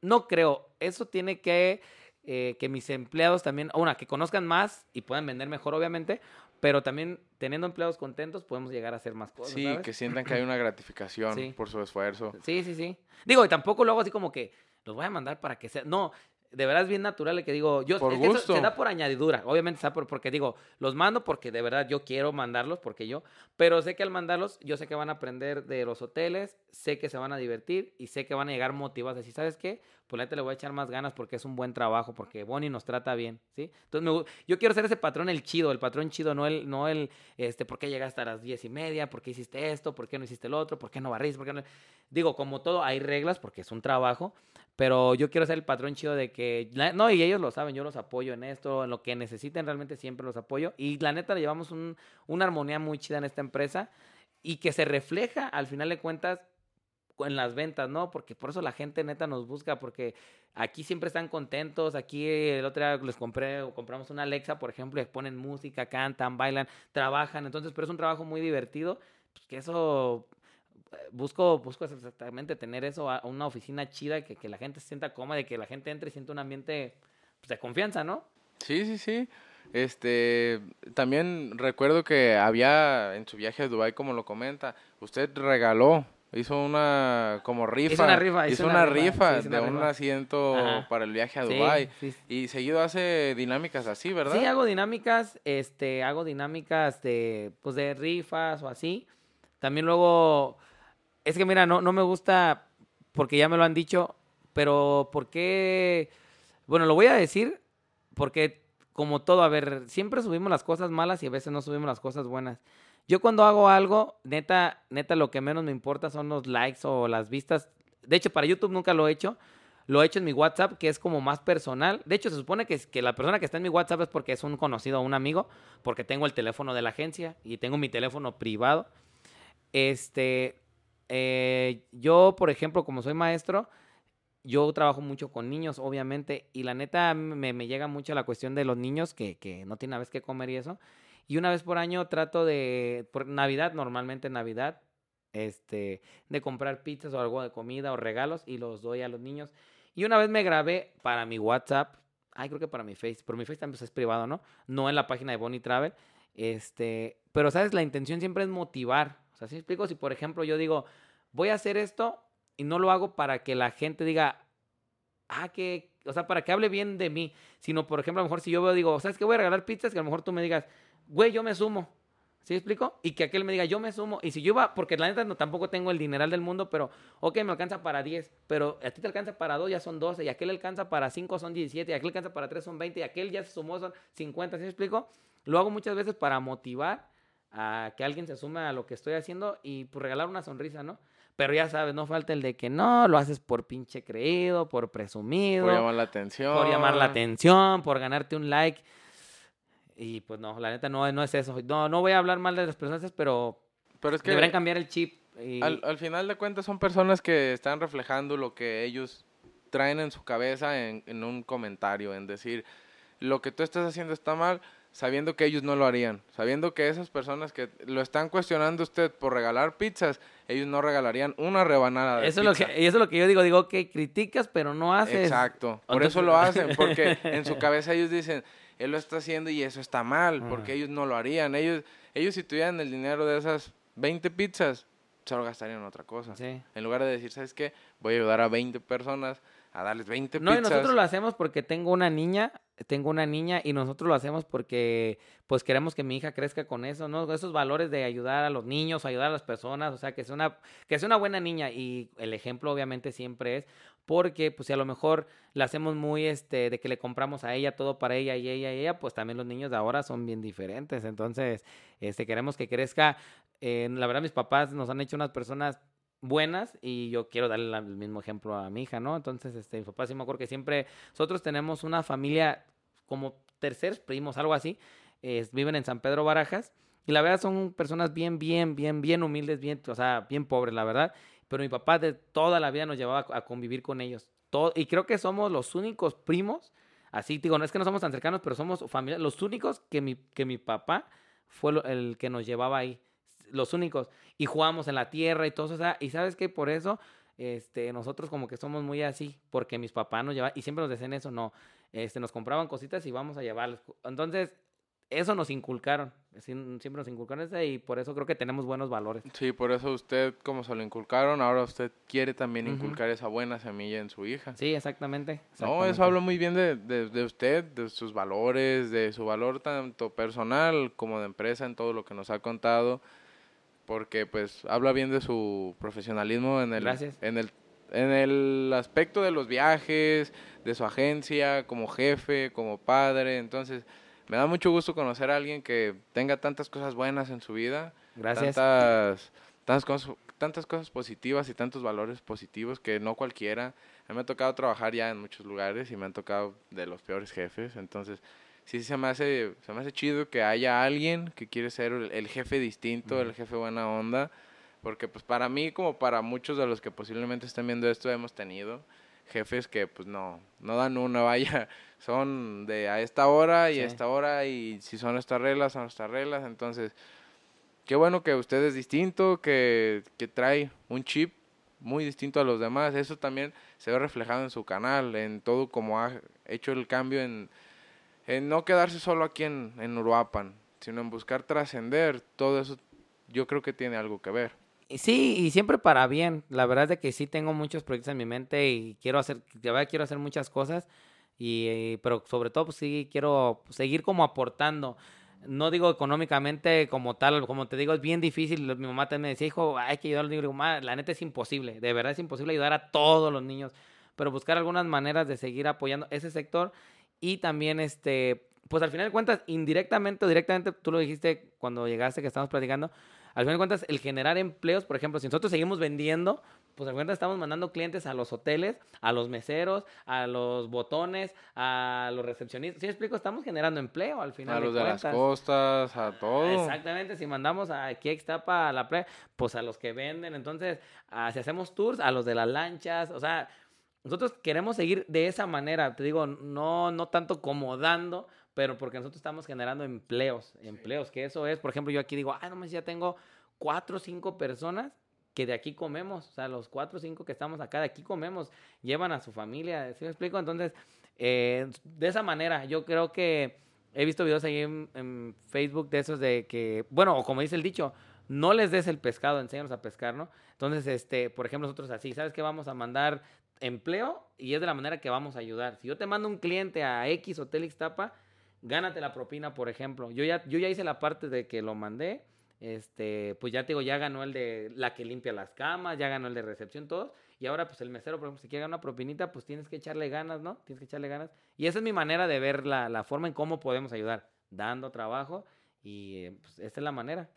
no creo, eso tiene que, eh, que mis empleados también, una, que conozcan más y puedan vender mejor obviamente, pero también teniendo empleados contentos podemos llegar a hacer más cosas. Sí, ¿sabes? que sientan que hay una gratificación Sí. por su esfuerzo. Sí, sí, sí. Digo, y tampoco lo hago así como que los voy a mandar para que sea. No, de verdad es bien natural el que digo. Yo, Por es que eso gusto. se da por añadidura. Obviamente da por, porque digo, los mando porque de verdad yo quiero mandarlos, porque yo. Pero sé que al mandarlos, yo sé que van a aprender de los hoteles, sé que se van a divertir y sé que van a llegar motivados. Así, ¿sabes qué? Pues la neta le voy a echar más ganas porque es un buen trabajo, porque Bonnie nos trata bien, ¿sí? Entonces, me yo quiero ser ese patrón, el chido, el patrón chido, no el, no el, este, ¿por qué llegaste a las diez y media? ¿Por qué hiciste esto? ¿Por qué no hiciste el otro? ¿Por qué no barriste? ¿Por qué no? Digo, como todo, hay reglas porque es un trabajo, pero yo quiero ser el patrón chido de no, y ellos lo saben, yo los apoyo en esto, en lo que necesiten, realmente siempre los apoyo. Y la neta, le llevamos un- una armonía muy chida en esta empresa y que se refleja, al final de cuentas, en las ventas, ¿no? Porque por eso la gente neta nos busca, porque aquí siempre están contentos, aquí el otro día les compré, o compramos una Alexa, por ejemplo, les ponen música, cantan, bailan, trabajan, entonces, pero es un trabajo muy divertido, pues que eso busco, busco exactamente tener eso a una oficina chida, que, que la gente se sienta cómoda, que la gente entre y sienta un ambiente pues, de confianza, ¿no? Sí, sí, sí. Este, también recuerdo que había en su viaje a Dubai, como lo comenta, usted regaló, hizo una como rifa, una rifa, hizo hizo una una rifa, rifa sí, hice una de un asiento Ajá. para el viaje a Dubai sí, sí. y seguido hace dinámicas así, ¿verdad? Sí, hago dinámicas, este, hago dinámicas de, pues, de rifas o así. También luego, es que mira, no, no me gusta, porque ya me lo han dicho, pero ¿por qué? Bueno, lo voy a decir, porque como todo, a ver, siempre subimos las cosas malas y a veces no subimos las cosas buenas. Yo cuando hago algo, neta, neta, lo que menos me importa son los likes o las vistas. De hecho, para YouTube nunca lo he hecho. Lo he hecho en mi WhatsApp, que es como más personal. De hecho, se supone que, es- que la persona que está en mi WhatsApp es porque es un conocido o un amigo, porque tengo el teléfono de la agencia y tengo mi teléfono privado. Este, eh, yo, por ejemplo, como soy maestro, yo trabajo mucho con niños, obviamente, y la neta me, llega mucho la cuestión de los niños que, que no tienen a veces que comer y eso. Y una vez por año trato de, por Navidad, normalmente en Navidad, este, de comprar pizzas o algo de comida o regalos y los doy a los niños. Y una vez me grabé para mi WhatsApp, ay, creo que para mi Face, pero mi Face también pues, es privado, ¿no? No en la página de Bonnie Travel. Este, pero sabes, la intención siempre es motivar. O sea, si explico, si por ejemplo yo digo, voy a hacer esto y no lo hago para que la gente diga, ah, que, o sea, para que hable bien de mí, sino por ejemplo, a lo mejor si yo veo, digo, ¿sabes qué? Voy a regalar pizzas, que a lo mejor tú me digas, güey, yo me sumo. ¿Sí explico? Y que aquel me diga, yo me sumo. Y si yo iba, porque la neta no, tampoco tengo el dineral del mundo, pero, ok, me alcanza para 10, pero a ti te alcanza para 2, ya son 12, y aquel alcanza para 5, son 17, y aquel alcanza para 3, son 20, y aquel ya se sumó, son 50, ¿sí explico? Lo hago muchas veces para motivar a que alguien se sume a lo que estoy haciendo y pues regalar una sonrisa, ¿no? Pero ya sabes, no falta el de que no, lo haces por pinche creído, por presumido Por llamar la atención. por llamar la atención, por ganarte un like. Y pues no, la neta no, no es eso. No, no voy a hablar mal de las personas, pero Pero es que deberían cambiar el chip. y- al, al final de cuentas son personas que están reflejando lo que ellos traen en su cabeza en, en un comentario, en decir, lo que tú estás haciendo está mal, sabiendo que ellos no lo harían, sabiendo que esas personas que lo están cuestionando usted por regalar pizzas, ellos no regalarían una rebanada de eso, es lo pizza. que, y eso es lo que yo digo. Digo, que criticas, pero no haces. Exacto, por Entonces- eso lo hacen, porque en su cabeza ellos dicen, él lo está haciendo y eso está mal, porque ellos no lo harían. Ellos, ellos si tuvieran el dinero de esas 20 pizzas, se lo gastarían en otra cosa. En lugar de decir, ¿sabes qué? Voy a ayudar a 20 personas a darles 20 no, pizzas. No, y nosotros lo hacemos porque tengo una niña, tengo una niña y nosotros lo hacemos porque pues queremos que mi hija crezca con eso, ¿no? Esos valores de ayudar a los niños, ayudar a las personas, o sea, que sea una que sea una buena niña y el ejemplo obviamente siempre es porque pues si a lo mejor la hacemos muy este de que le compramos a ella todo para ella y ella y ella, pues también los niños de ahora son bien diferentes, entonces este queremos que crezca eh, la verdad mis papás nos han hecho unas personas buenas y yo quiero darle el mismo ejemplo a mi hija, ¿no? Entonces, este, mi papá sí me acuerdo que siempre nosotros tenemos una familia como terceros primos, algo así, viven en San Pedro Barajas y la verdad son personas bien, bien, bien, bien humildes, bien, o sea, bien pobres, la verdad. Pero mi papá de toda la vida nos llevaba a convivir con ellos. Todo, y creo que somos los únicos primos, así digo, no es que no somos tan cercanos, pero somos familia, los únicos que mi, que mi papá fue el que nos llevaba ahí los únicos. Y jugamos en la tierra y todo eso. y sabes que por eso este, nosotros como que somos muy así, porque mis papás nos llevaban, y siempre nos decían eso, no, este, nos compraban cositas y vamos a llevarles. Entonces, eso nos inculcaron, siempre nos inculcaron eso y por eso creo que tenemos buenos valores. Sí, por eso usted, como se lo inculcaron, ahora usted quiere también inculcar esa buena semilla en su hija. Sí, exactamente. No, eso habla muy bien de, de, de, usted, de sus valores, de su valor tanto personal como de empresa en todo lo que nos ha contado porque pues habla bien de su profesionalismo en el, en el en el aspecto de los viajes, de su agencia, como jefe, como padre. Entonces, me da mucho gusto conocer a alguien que tenga tantas cosas buenas en su vida. Gracias. Tantas, tantas, cosas, tantas cosas positivas y tantos valores positivos que no cualquiera. A mí me ha tocado trabajar ya en muchos lugares y me han tocado de los peores jefes. Entonces, sí se me hace, se me hace chido que haya alguien que quiere ser el, jefe distinto, el jefe buena onda, porque pues para mí como para muchos de los que posiblemente estén viendo esto hemos tenido jefes que pues no, no dan una vaya, son de a esta hora y a esta hora y si son estas reglas, son estas reglas, entonces qué bueno que usted es distinto, que, que trae un chip muy distinto a los demás, eso también se ve reflejado en su canal, en todo como ha hecho el cambio en en no quedarse solo aquí en, en Uruapan, sino en buscar trascender, todo eso yo creo que tiene algo que ver. Sí, y siempre para bien. La verdad es que sí tengo muchos proyectos en mi mente y quiero hacer, de verdad quiero hacer muchas cosas, y, pero sobre todo pues sí quiero seguir como aportando. No digo económicamente como tal, como te digo, es bien difícil. Mi mamá también me decía, hijo, hay que ayudar a los niños. la neta es imposible, de verdad es imposible ayudar a todos los niños, pero buscar algunas maneras de seguir apoyando ese sector y también, este, pues al final de cuentas, indirectamente o directamente, tú lo dijiste cuando llegaste que estamos platicando, al final de cuentas, el generar empleos, por ejemplo, si nosotros seguimos vendiendo, pues al final estamos mandando clientes a los hoteles, a los meseros, a los botones, a los recepcionistas. ¿Sí me explico? Estamos generando empleo al final. A los de, las costas, a todo. Exactamente, si mandamos a aquí a la playa, pues a los que venden. Entonces, si hacemos tours, a los de las lanchas, o sea, nosotros queremos seguir de esa manera, te digo, no, no tanto como dando, pero porque nosotros estamos generando empleos, empleos, que eso es, por ejemplo, yo aquí digo, ah, no más, ya tengo cuatro o cinco personas que de aquí comemos, o sea, los cuatro o cinco que estamos acá, de aquí comemos, llevan a su familia, ¿sí me explico? Entonces, eh, de esa manera, yo creo que he visto videos ahí en, en, Facebook de esos de que, bueno, o como dice el dicho, no les des el pescado, enséñanos a pescar, ¿no? Entonces, este, por ejemplo, nosotros así, ¿sabes qué? Vamos a mandar empleo y es de la manera que vamos a ayudar. Si yo te mando un cliente a X Hotel Ixtapa, gánate la propina, por ejemplo. Yo ya, yo ya hice la parte de que lo mandé. Este, pues ya te digo, ya ganó el de la que limpia las camas, ya ganó el de recepción, todos. Y ahora, pues el mesero, por ejemplo, si quiere ganar una propinita, pues tienes que echarle ganas, ¿no? Tienes que echarle ganas. Y esa es mi manera de ver la, la forma en cómo podemos ayudar, dando trabajo. Y eh, pues esta es la manera.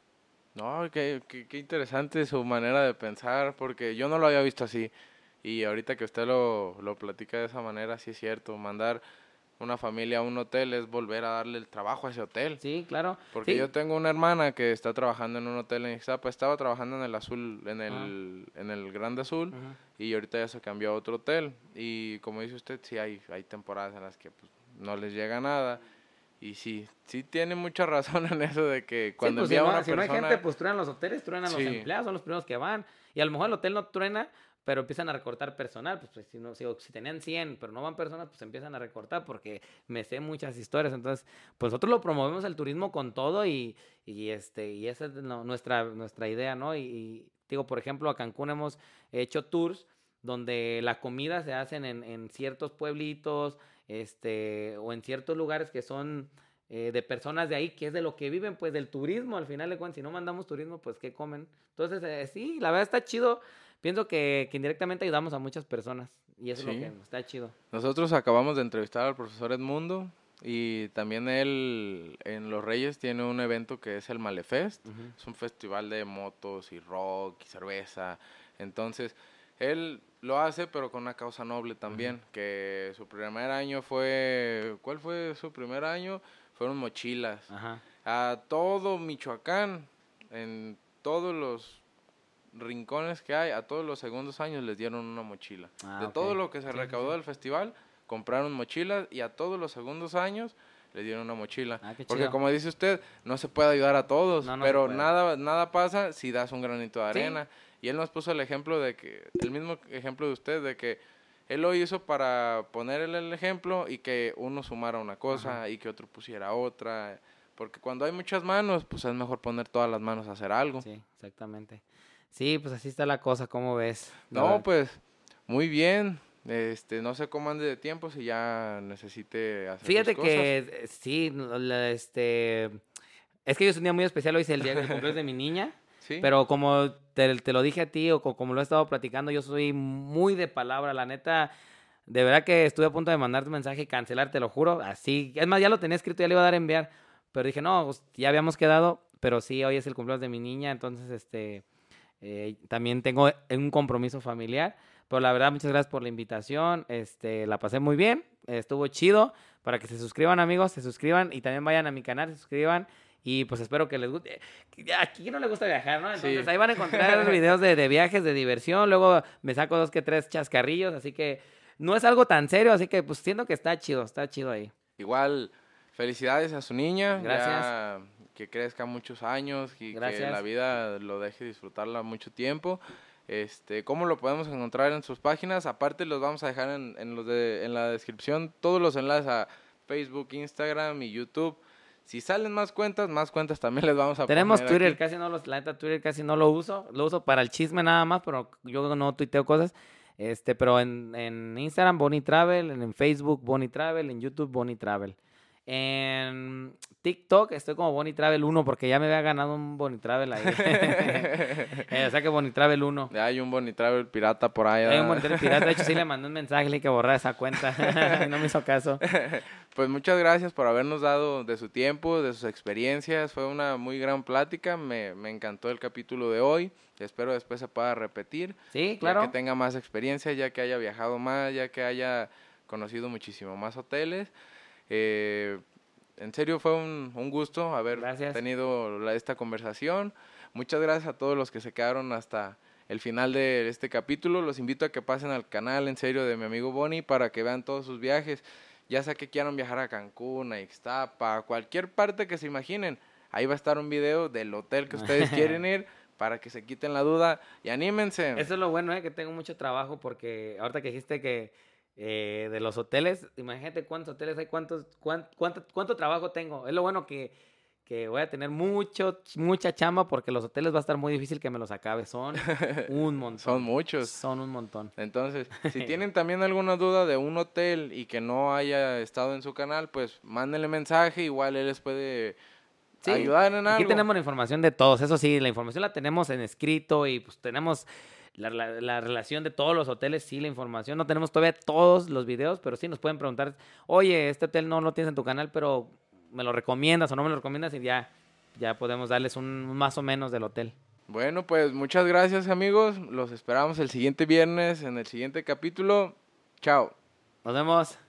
No, qué, qué, qué interesante su manera de pensar, porque yo no lo había visto así. Y ahorita que usted lo, lo platica de esa manera, sí es cierto, mandar una familia a un hotel es volver a darle el trabajo a ese hotel. Sí, claro. Porque yo tengo una hermana que está trabajando en un hotel en Ixtapa, estaba trabajando en el azul, en el, en el Grande Azul, y ahorita ya se cambió a otro hotel. Y como dice usted, sí hay, hay temporadas en las que pues, no les llega nada. Y sí, sí tiene mucha razón en eso de que cuando sí, pues, si, no, hay gente, pues truenan los hoteles, truenan los empleados, son los primeros que van. Y a lo mejor el hotel no truena, pero empiezan a recortar personal, pues, pues, si, no, si, si, tenían 100, pero no van personas, pues empiezan a recortar porque me sé muchas historias, entonces, pues nosotros lo promovemos el turismo con todo y, y este, y esa es nuestra, nuestra idea, ¿no? Y, y, digo, por ejemplo, a Cancún hemos hecho tours donde la comida se hacen en, en ciertos pueblitos, este, o en ciertos lugares que son eh, de personas de ahí, que es de lo que viven, pues del turismo, al final de cuentas, si no mandamos turismo, pues ¿qué comen? Entonces, eh, sí, la verdad está chido. Pienso que, que, indirectamente ayudamos a muchas personas y eso sí. es lo que está chido. Nosotros acabamos de entrevistar al profesor Edmundo y también él en Los Reyes tiene un evento que es el Malefest. Uh -huh. Es un festival de motos y rock y cerveza. Entonces, él lo hace, pero con una causa noble también, uh -huh. que su primer año fue, ¿cuál fue su primer año? Fueron mochilas. A todo Michoacán, en todos los rincones que hay, a todos los segundos años les dieron una mochila. Ah, de ok. todo lo que se Sí, recaudó sí. del festival, compraron mochilas y a todos los segundos años les dieron una mochila. Ah, Porque chido. como dice usted, no se puede ayudar a todos, No, no pero nada nada pasa si das un granito de Sí. arena. Y él nos puso el ejemplo de que, el mismo ejemplo de usted, de que él lo hizo para ponerle el ejemplo y que uno sumara una cosa y que otro pusiera otra. Porque cuando hay muchas manos, pues es mejor poner todas las manos a hacer algo. Sí, exactamente. Sí, pues así está la cosa, ¿cómo ves? No, pues muy bien. Este, no sé cómo ande de tiempo si ya necesite hacer Fíjate que eh, sí, este es que hoy es un día muy especial, hoy es el día del cumpleaños de mi niña, Sí. pero como te, te lo dije a ti o co- como lo he estado platicando, yo soy muy de palabra, la neta, de verdad que estuve a punto de mandarte un mensaje y cancelar, te lo juro, así, es más, ya lo tenía escrito, ya le iba a dar a enviar, pero dije, no, pues, ya habíamos quedado, pero sí, hoy es el cumpleaños de mi niña, entonces, este, eh, también tengo un compromiso familiar. Pero la verdad, muchas gracias por la invitación. Este, la pasé muy bien. Estuvo chido. Para que se suscriban, amigos, se suscriban y también vayan a mi canal, se suscriban. Y pues espero que les guste. Que- Aquí no le gusta viajar, ¿no? Entonces Sí. ahí van a encontrar videos de, de viajes, de diversión. Luego me saco dos que tres chascarrillos. Así que no es algo tan serio. Así que pues siento que está chido, está chido ahí. Igual, felicidades a su niña. Gracias. ya que crezca muchos años y que Gracias. la vida lo deje disfrutarla mucho tiempo. Este, ¿Cómo lo podemos encontrar en sus páginas? Aparte los vamos a dejar en, en, los de, en la descripción todos los enlaces a Facebook, Instagram y YouTube. Si salen más cuentas, más cuentas también les vamos a Tenemos poner Twitter, aquí. casi no los, la neta Twitter casi no lo uso, lo uso para el chisme nada más, pero yo no tuiteo cosas. Este, pero en, en Instagram Bonnie Travel, en, en Facebook Bonnie Travel, en YouTube Bonnie Travel. En TikTok estoy como Bonnie Travel 1 porque ya me había ganado un Bonnie Travel ahí. Eh, o sea que Bonnie Travel 1. Ya hay un Bonnie Travel pirata por ahí. Hay un. Bonnie Travel pirata, de hecho sí le mandé un mensaje, le que borrar esa cuenta. no me hizo caso. Pues muchas gracias por habernos dado de su tiempo, de sus experiencias. Fue una muy gran plática. Me, me encantó el capítulo de hoy. Espero después se pueda repetir. Sí, Ya claro. que tenga más experiencia, ya que haya viajado más, ya que haya conocido muchísimo más hoteles. Eh, en serio fue un, un gusto haber Gracias. tenido la- esta conversación. Muchas gracias a todos los que se quedaron hasta el final de este capítulo. Los invito a que pasen al canal, en serio, de mi amigo Bonnie para que vean todos sus viajes. Ya sea que quieran viajar a Cancún, a Ixtapa, a cualquier parte que se imaginen. Ahí va a estar un video del hotel que ustedes quieren ir para que se quiten la duda y anímense. Eso es lo bueno, ¿eh? que tengo mucho trabajo porque ahorita que dijiste que eh, de los hoteles, imagínate cuántos hoteles hay, cuántos, cuán- cuánto, cuánto trabajo tengo. Es lo bueno que, que voy a tener mucho, mucha chamba porque los hoteles va a estar muy difícil que me los acabe. Son un montón. Son muchos. Son un montón. Entonces, si tienen también alguna duda de un hotel y que no haya estado en su canal, pues mándenle mensaje, igual él les puede Sí, ayudar en Aquí algo. tenemos la información de todos. Eso sí, la información la tenemos en escrito y pues tenemos la, la- la relación de todos los hoteles. Sí, la información. No tenemos todavía todos los videos, pero sí nos pueden preguntar, oye, este hotel no lo tienes en tu canal, pero me lo recomiendas o no me lo recomiendas y ya, ya podemos darles un, un más o menos del hotel. Bueno, pues muchas gracias amigos. Los esperamos el siguiente viernes en el siguiente capítulo. Chao. Nos vemos.